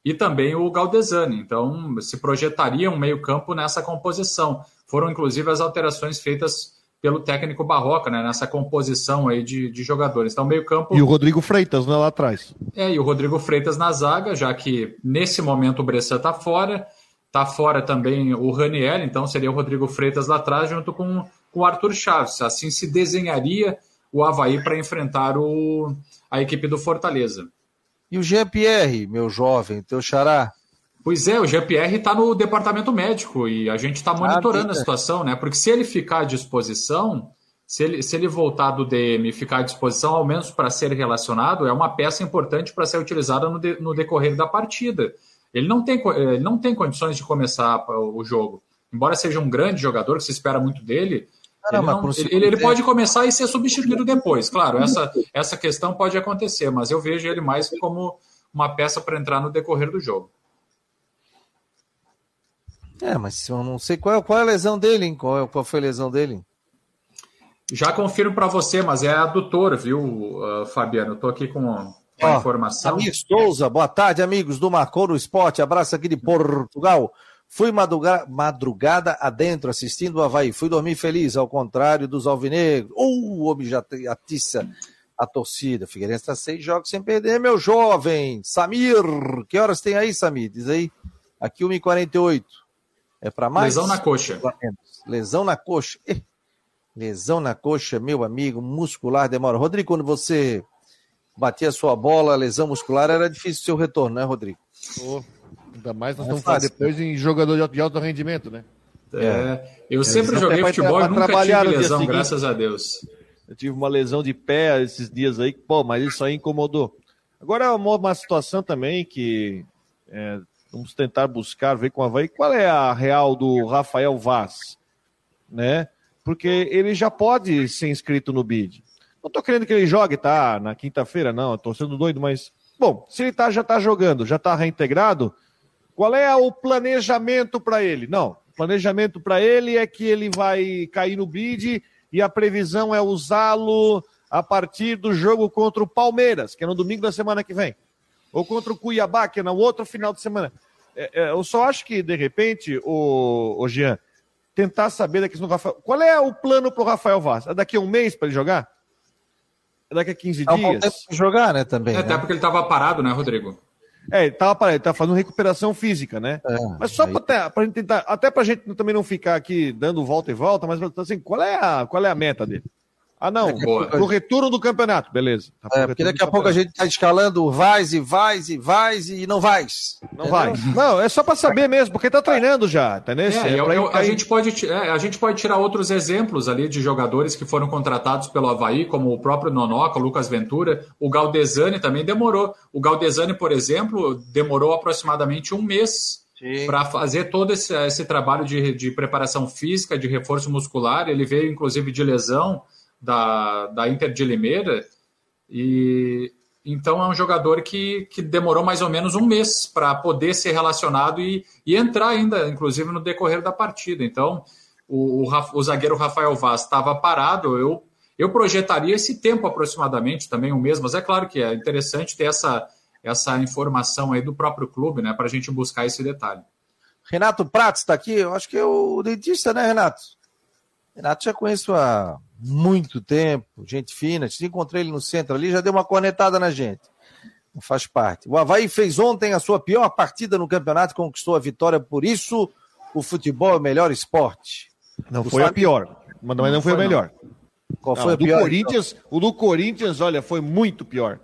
e também o Galdesani. Então, se projetaria um meio-campo nessa composição. Foram, inclusive, as alterações feitas pelo técnico Barroca, né, nessa composição aí de, de jogadores. Então, meio campo... E o Rodrigo Freitas né, lá atrás. É, e o Rodrigo Freitas na zaga, já que nesse momento o Bressan está fora, está fora também o Raniel, então seria o Rodrigo Freitas lá atrás junto com, com o Arthur Chaves. Assim se desenharia o Havaí para enfrentar o, a equipe do Fortaleza. E o Jean-Pierre, meu jovem, teu xará? Pois é, o Jean-Pierre está no departamento médico e a gente está monitorando ah, a situação, né? Porque se ele ficar à disposição, se ele, se ele voltar do DM e ficar à disposição, ao menos para ser relacionado, é uma peça importante para ser utilizada no, de, no decorrer da partida. Ele não, tem, ele não tem condições de começar o jogo. Embora seja um grande jogador, que se espera muito dele, Caramba, ele, não, ele, ele, pode começar e ser substituído depois. Claro, essa, essa questão pode acontecer, mas eu vejo ele mais como uma peça para entrar no decorrer do jogo. É, mas eu não sei qual, qual é a lesão dele, hein? Qual, qual foi a lesão dele? Já confirmo para você, mas é adutor, viu, uh, Fabiano? Estou aqui com a oh, informação. Amir Souza, boa tarde, amigos do Marcou no Esporte. Abraço aqui de Portugal. Fui madruga madrugada adentro assistindo o Havaí. Fui dormir feliz, ao contrário dos alvinegros. Uh, o homem já atiça a torcida. Figueirense está seis jogos sem perder, meu jovem. Samir, que horas tem aí, Samir? Diz aí. Aqui 1h48. É para mais? Lesão na coxa. Lesão na coxa. Lesão na coxa, meu amigo, muscular demora. Rodrigo, quando você batia a sua bola, lesão muscular, era difícil o seu retorno, né, Rodrigo? Oh, ainda mais nós estamos falando depois em jogador de alto rendimento, né? É, eu sempre é, joguei futebol e nunca tive lesão, graças a Deus. Eu tive uma lesão de pé esses dias aí, pô, mas isso aí incomodou. Agora, uma, uma situação também que é, Vamos tentar buscar, ver com a Havaí qual é a real do Rafael Vaz, né? Porque ele já pode ser inscrito no BID. Não estou querendo que ele jogue, tá? Na quinta-feira, não, estou sendo doido, mas. Bom, se ele tá, já está jogando, já está reintegrado, qual é o planejamento para ele? Não, o planejamento para ele é que ele vai cair no BID e a previsão é usá-lo a partir do jogo contra o Palmeiras, que é no domingo da semana que vem ou contra o Cuiabá, que é no outro final de semana. É, é, eu só acho que, de repente, o, o Jean, tentar saber da questão do Rafael. Qual é o plano para o Rafael Vaz? É daqui a um mês para ele jogar? É daqui a 15 é dias? Tempo jogar, né, também. É, Até né? porque ele estava parado, né, Rodrigo? É, ele ele estava fazendo recuperação física, né? É, mas só aí... para a gente tentar, até para a gente também não ficar aqui dando volta e volta, mas assim, qual é a, qual é a meta dele? Ah, não, o retorno do campeonato, beleza. Tá é, porque daqui a pouco a gente está escalando vais e vais e vais e não vais. Não vai. Não, é só para saber mesmo, porque está treinando já, tá nesse? É, é eu, eu, a, gente pode, é, a gente pode tirar outros exemplos ali de jogadores que foram contratados pelo Havaí, como o próprio Nonoca, o Lucas Ventura, o Galdesani também demorou. O Galdesani, por exemplo, demorou aproximadamente um mês para fazer todo esse, esse trabalho de, de preparação física, de reforço muscular. Ele veio, inclusive, de lesão da, da Inter de Limeira. E então é um jogador que, que demorou mais ou menos um mês para poder ser relacionado e, e entrar ainda, inclusive, no decorrer da partida. Então, o, o, o zagueiro Rafael Vaz estava parado, eu, eu projetaria esse tempo aproximadamente, também um mês, mas é claro que é interessante ter essa, essa informação aí do próprio clube, né, para a gente buscar esse detalhe. Renato Pratos está aqui, eu acho que é o dentista, né, Renato? Renato já conheço há muito tempo, gente fina. Te encontrei ele no centro ali, já deu uma cornetada na gente. Não faz parte. O Havaí fez ontem a sua pior partida no campeonato, conquistou a vitória, por isso o futebol é o melhor esporte. Não foi a pior, mas não, não foi, foi a melhor. Qual foi não, a do pior? Corinthians, então? O do Corinthians, olha, foi muito pior.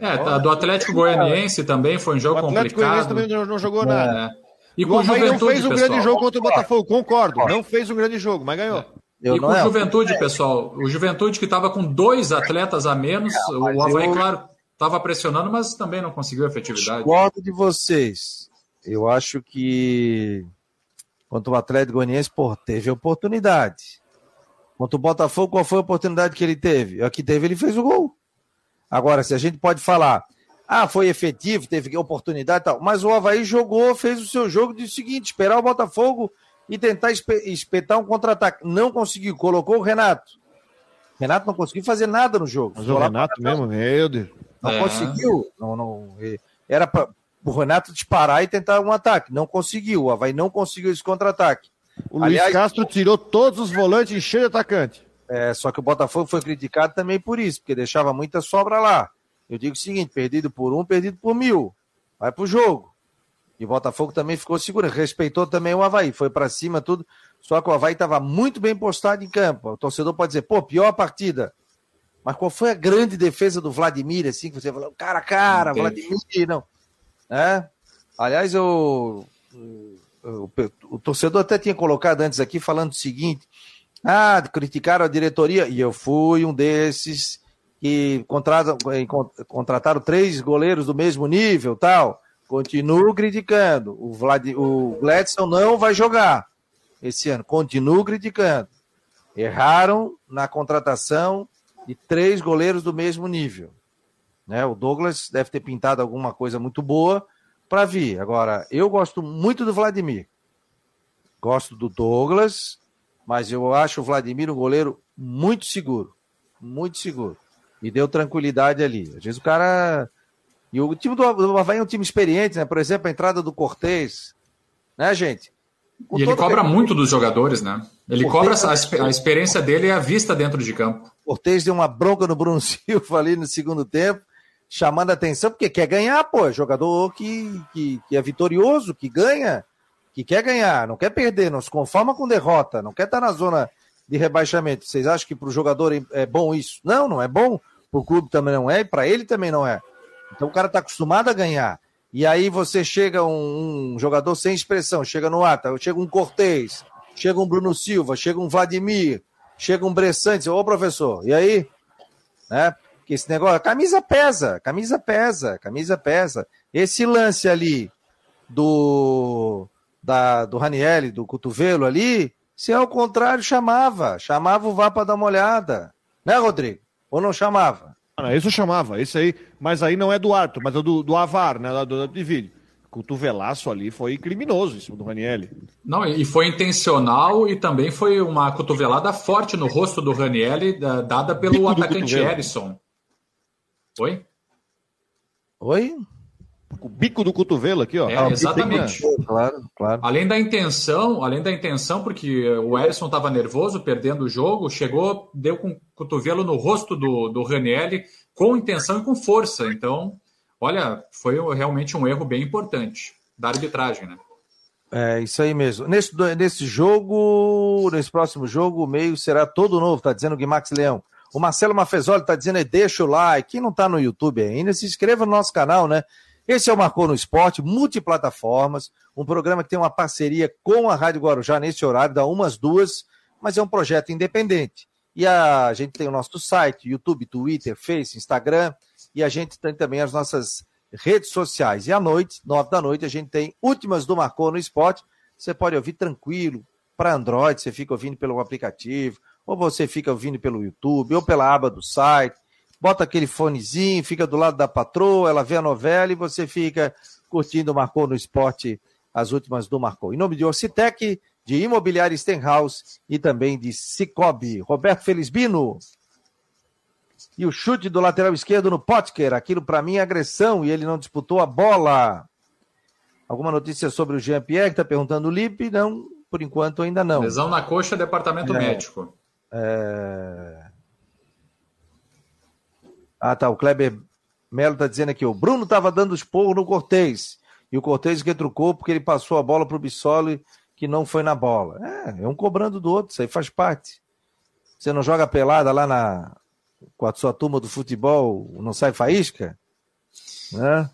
é, tá, do Atlético Goianiense também foi um jogo o Atlético complicado. Goianiense também não jogou nada. É. E o Havaí não fez um pessoal. grande jogo contra o Botafogo, concordo. Não fez um grande jogo, mas ganhou. Eu e com o é. Juventude, pessoal, o Juventude que estava com dois atletas a menos, é, o Havaí, eu... claro, estava pressionando, mas também não conseguiu efetividade. Discordo de vocês. Eu acho que quanto o Atlético Goianiense, pô, teve oportunidade. Contra o Botafogo, qual foi a oportunidade que ele teve? A que teve, ele fez o gol. Agora, se a gente pode falar, ah, foi efetivo, teve oportunidade e tal, mas o Havaí jogou, fez o seu jogo de seguinte, esperar o Botafogo e tentar espetar um contra-ataque. Não conseguiu, colocou o Renato. Renato não conseguiu fazer nada no jogo. Mas o Renato mesmo, meu Deus. Não é. conseguiu. Não, não, era para o Renato disparar e tentar um ataque. Não conseguiu. O Havaí não conseguiu esse contra-ataque. O Aliás, Luiz Castro tirou todos os volantes e cheio de atacante. É, só que o Botafogo foi criticado também por isso, porque deixava muita sobra lá. Eu digo o seguinte: perdido por um, perdido por mil. Vai pro jogo. E o Botafogo também ficou seguro, respeitou também o Havaí, foi para cima, tudo. Só que o Havaí estava muito bem postado em campo. O torcedor pode dizer, pô, pior partida. Mas qual foi a grande defesa do Vladimir, assim, que você falou, cara a cara, Vladimir, não. É? Aliás, eu, o, o torcedor até tinha colocado antes aqui falando o seguinte: ah, criticaram a diretoria, e eu fui um desses que contratam, contrataram três goleiros do mesmo nível, tal. Continuo criticando. O, Vlad, o Gladson não vai jogar esse ano. Continuo criticando. Erraram na contratação de três goleiros do mesmo nível. Né? O Douglas deve ter pintado alguma coisa muito boa para vir. Agora, eu gosto muito do Vladimir. Gosto do Douglas, mas eu acho o Vladimir um goleiro muito seguro. Muito seguro. E deu tranquilidade ali. Às vezes o cara. E o time do Havaí é um time experiente, né? Por exemplo, a entrada do Cortez. Né, gente? Com e ele cobra muito dos jogadores, né? Ele Cortez, cobra a, a, experiência dele é a vista dentro de campo. Cortez deu uma bronca no Bruno Silva ali no segundo tempo chamando a atenção, porque quer ganhar, pô, é jogador que, que, que, é vitorioso, que ganha, que quer ganhar, não quer perder, não se conforma com derrota, não quer estar na zona de rebaixamento. Vocês acham que para o jogador é, é bom isso? Não, não é bom, para o clube também não é, e para ele também não é. Então o cara está acostumado a ganhar. E aí você chega um, um jogador sem expressão, chega no Ata, chega um Cortez, chega um Bruno Silva, chega um Vladimir, chega um Bressante, ô professor, e aí? Né? que esse negócio, camisa pesa, camisa pesa, camisa pesa. Esse lance ali do da, do Raniel, do cotovelo ali, se ao contrário chamava, chamava o VAR para dar uma olhada, né, Rodrigo? Ou não chamava? Ah, isso chamava, isso aí, mas aí não é do Arthur, mas é do, do Avar, né, do, do vídeo. Cotovelaço ali foi criminoso isso do Raniel. Não, e foi intencional e também foi uma cotovelada forte no rosto do Raniel, dada pelo Bico atacante Erison. Oi? Oi? O bico do cotovelo aqui, ó. É, exatamente. Claro, claro. Além da intenção, além da intenção, porque o Erisson estava nervoso, perdendo o jogo, chegou, deu com o cotovelo no rosto do, do Ranielli, com intenção e com força. Então, olha, foi realmente um erro bem importante da arbitragem, né? É, isso aí mesmo. Nesse, nesse jogo, nesse próximo jogo, o meio será todo novo, tá dizendo o Guimax Leão. O Marcelo Mafezoli está dizendo aí, deixa o like. Quem não está no YouTube ainda, se inscreva no nosso canal, né? Esse é o Marcou no Esporte, multiplataformas, um programa que tem uma parceria com a Rádio Guarujá nesse horário, dá umas duas, mas é um projeto independente. E a gente tem o nosso site, YouTube, Twitter, Face, Instagram, e a gente tem também as nossas redes sociais. E à noite, nove da noite, a gente tem Últimas do Marcou no Esporte. Você pode ouvir tranquilo, para Android, você fica ouvindo pelo aplicativo, ou você fica ouvindo pelo YouTube, ou pela aba do site, bota aquele fonezinho, fica do lado da patroa, ela vê a novela e você fica curtindo o Marcou no Esporte, as últimas do Marcou. Em nome de Orcitec, de Imobiliária Stenhouse e também de Cicobi. Roberto Felizbino. E o chute do lateral esquerdo no Potker. Aquilo para mim é agressão e ele não disputou a bola. Alguma notícia sobre o Jean-Pierre que está perguntando o Lipe? Não, por enquanto ainda não. Lesão na coxa, departamento é. médico. É... Ah, tá. O Kleber Melo tá dizendo aqui: o Bruno tava dando esporro no Cortez. E o Cortez retrucou porque ele passou a bola pro Bissoli que não foi na bola. É, é um cobrando do outro, isso aí faz parte. Você não joga pelada lá na com a sua turma do futebol, não sai faísca? Né?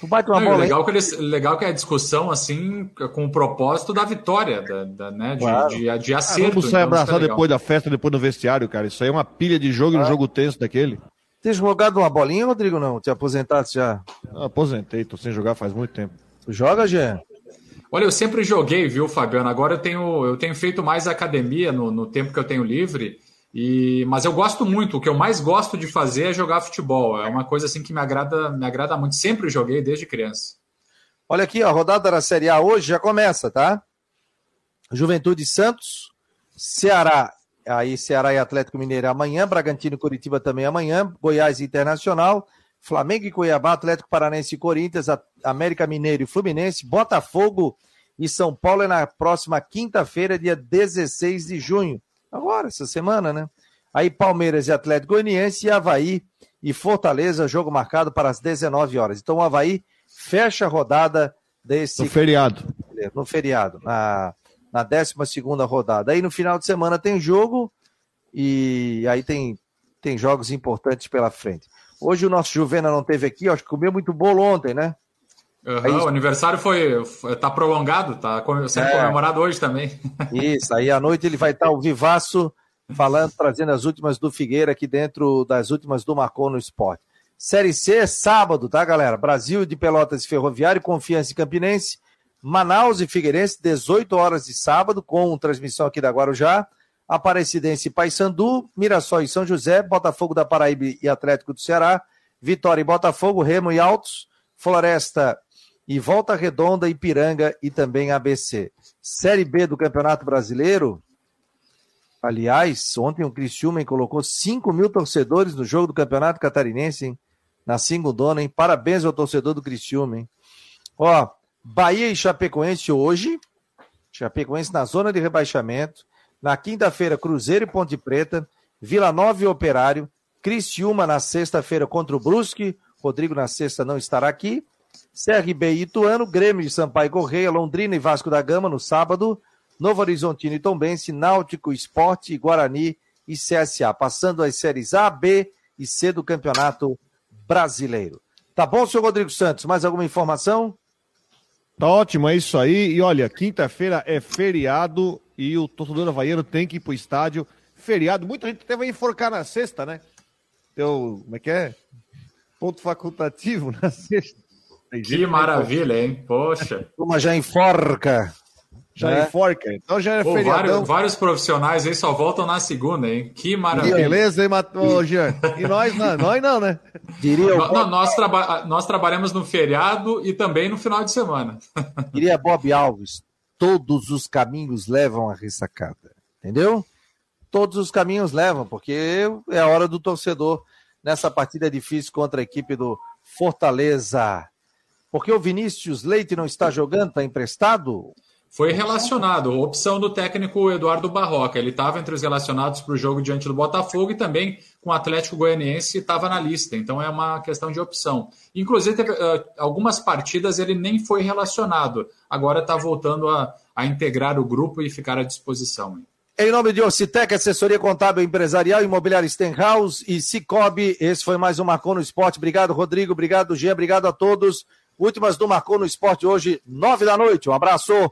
Tu bate uma não, bola. Legal que, eles, legal que é a discussão, assim, com o propósito da vitória, da, da né, de, claro. de, de, acerto. Ah, vamos sair então, abraçar é depois da festa, depois no vestiário, cara. Isso aí é uma pilha de jogo e ah. um jogo tenso daquele. Tem jogado uma bolinha, Rodrigo, não? Te aposentaste já? Eu aposentei, tô sem jogar faz muito tempo. Tu joga, Jean? Olha, eu sempre joguei, viu, Fabiano? Agora eu tenho, eu tenho feito mais academia no, no tempo que eu tenho livre. E, mas eu gosto muito, o que eu mais gosto de fazer é jogar futebol. É uma coisa assim que me agrada, me agrada muito. Sempre joguei desde criança. Olha aqui, a rodada da Série A hoje já começa, tá? Juventude Santos, Ceará, aí Ceará e Atlético Mineiro amanhã, Bragantino e Curitiba também amanhã, Goiás e Internacional, Flamengo e Cuiabá, Atlético Paranense e Corinthians, América Mineiro e Fluminense, Botafogo e São Paulo é na próxima quinta-feira, dia 16 de junho. Agora, essa semana, né? Aí Palmeiras e Atlético Goianiense e Havaí e Fortaleza, jogo marcado para as 19 horas. Então o Havaí fecha a rodada desse. No feriado. No feriado, na, na 12 rodada. Aí no final de semana tem jogo e aí tem, tem jogos importantes pela frente. Hoje o nosso Juvena não teve aqui, acho que comeu muito bolo ontem, né? Uhum, aí, o aniversário foi, tá prolongado, tá sendo é, comemorado hoje também. Isso, aí à noite ele vai estar o vivaço falando, trazendo as últimas do Figueira aqui dentro das últimas do Marcou no Esporte. Série C, sábado, tá, galera? Brasil de Pelotas e Ferroviário, Confiança e Campinense, Manaus e Figueirense, 18 horas de sábado, com transmissão aqui da Guarujá. Aparecidense e Paysandu, Mirassol e São José, Botafogo da Paraíba e Atlético do Ceará, Vitória e Botafogo, Remo e Altos, Floresta e Volta Redonda, Ipiranga e também ABC. Série B do Campeonato Brasileiro. Aliás, ontem o Criciúma colocou 5 mil torcedores no jogo do Campeonato Catarinense, hein? Na Singudona, hein? Parabéns ao torcedor do Criciúma, hein? Ó, Bahia e Chapecoense hoje. Chapecoense na zona de rebaixamento. Na quinta-feira, Cruzeiro e Ponte Preta. Vila Nova e Operário. Criciúma na sexta-feira contra o Brusque. Rodrigo na sexta não estará aqui. CRB e Ituano, Grêmio de Sampaio Correia, Londrina e Vasco da Gama no sábado, Novo Horizontino e Tombense, Náutico, Esporte, Guarani e CSA, passando as séries A, B e C do Campeonato Brasileiro. Tá bom, senhor Rodrigo Santos? Mais alguma informação? Tá ótimo, é isso aí. E olha, quinta-feira é feriado e o torcedor havaiano tem que ir pro estádio. Feriado, muita gente até vai enforcar na sexta, né? Teu, como é que é? Ponto facultativo na sexta. Que maravilha, hein? Poxa. Uma já enforca. Já né? enforca. Então já é Pô, vários, vários, profissionais aí só voltam na segunda, hein? Que maravilha. Beleza, hein, Matou, Jean? E nós não, nós não, né? Diria o... não, nós, traba... nós trabalhamos no feriado e também no final de semana. Diria Bob Alves, todos os caminhos levam à ressacada. Entendeu? Todos os caminhos levam, porque é a hora do torcedor nessa partida difícil contra a equipe do Fortaleza. Porque o Vinícius Leite não está jogando, está emprestado? Foi relacionado, opção do técnico Eduardo Barroca. Ele estava entre os relacionados para o jogo diante do Botafogo e também com o Atlético Goianiense estava na lista. Então é uma questão de opção. Inclusive, teve, uh, algumas partidas ele nem foi relacionado. Agora está voltando a, a, integrar o grupo e ficar à disposição. Em nome de Ocitec, assessoria contábil empresarial, imobiliária Stenhouse e Cicobi, esse foi mais um Marcou no Esporte. Obrigado, Rodrigo. Obrigado, Jean. Obrigado a todos. Últimas do Marcou no Esporte hoje, nove da noite. Um abraço.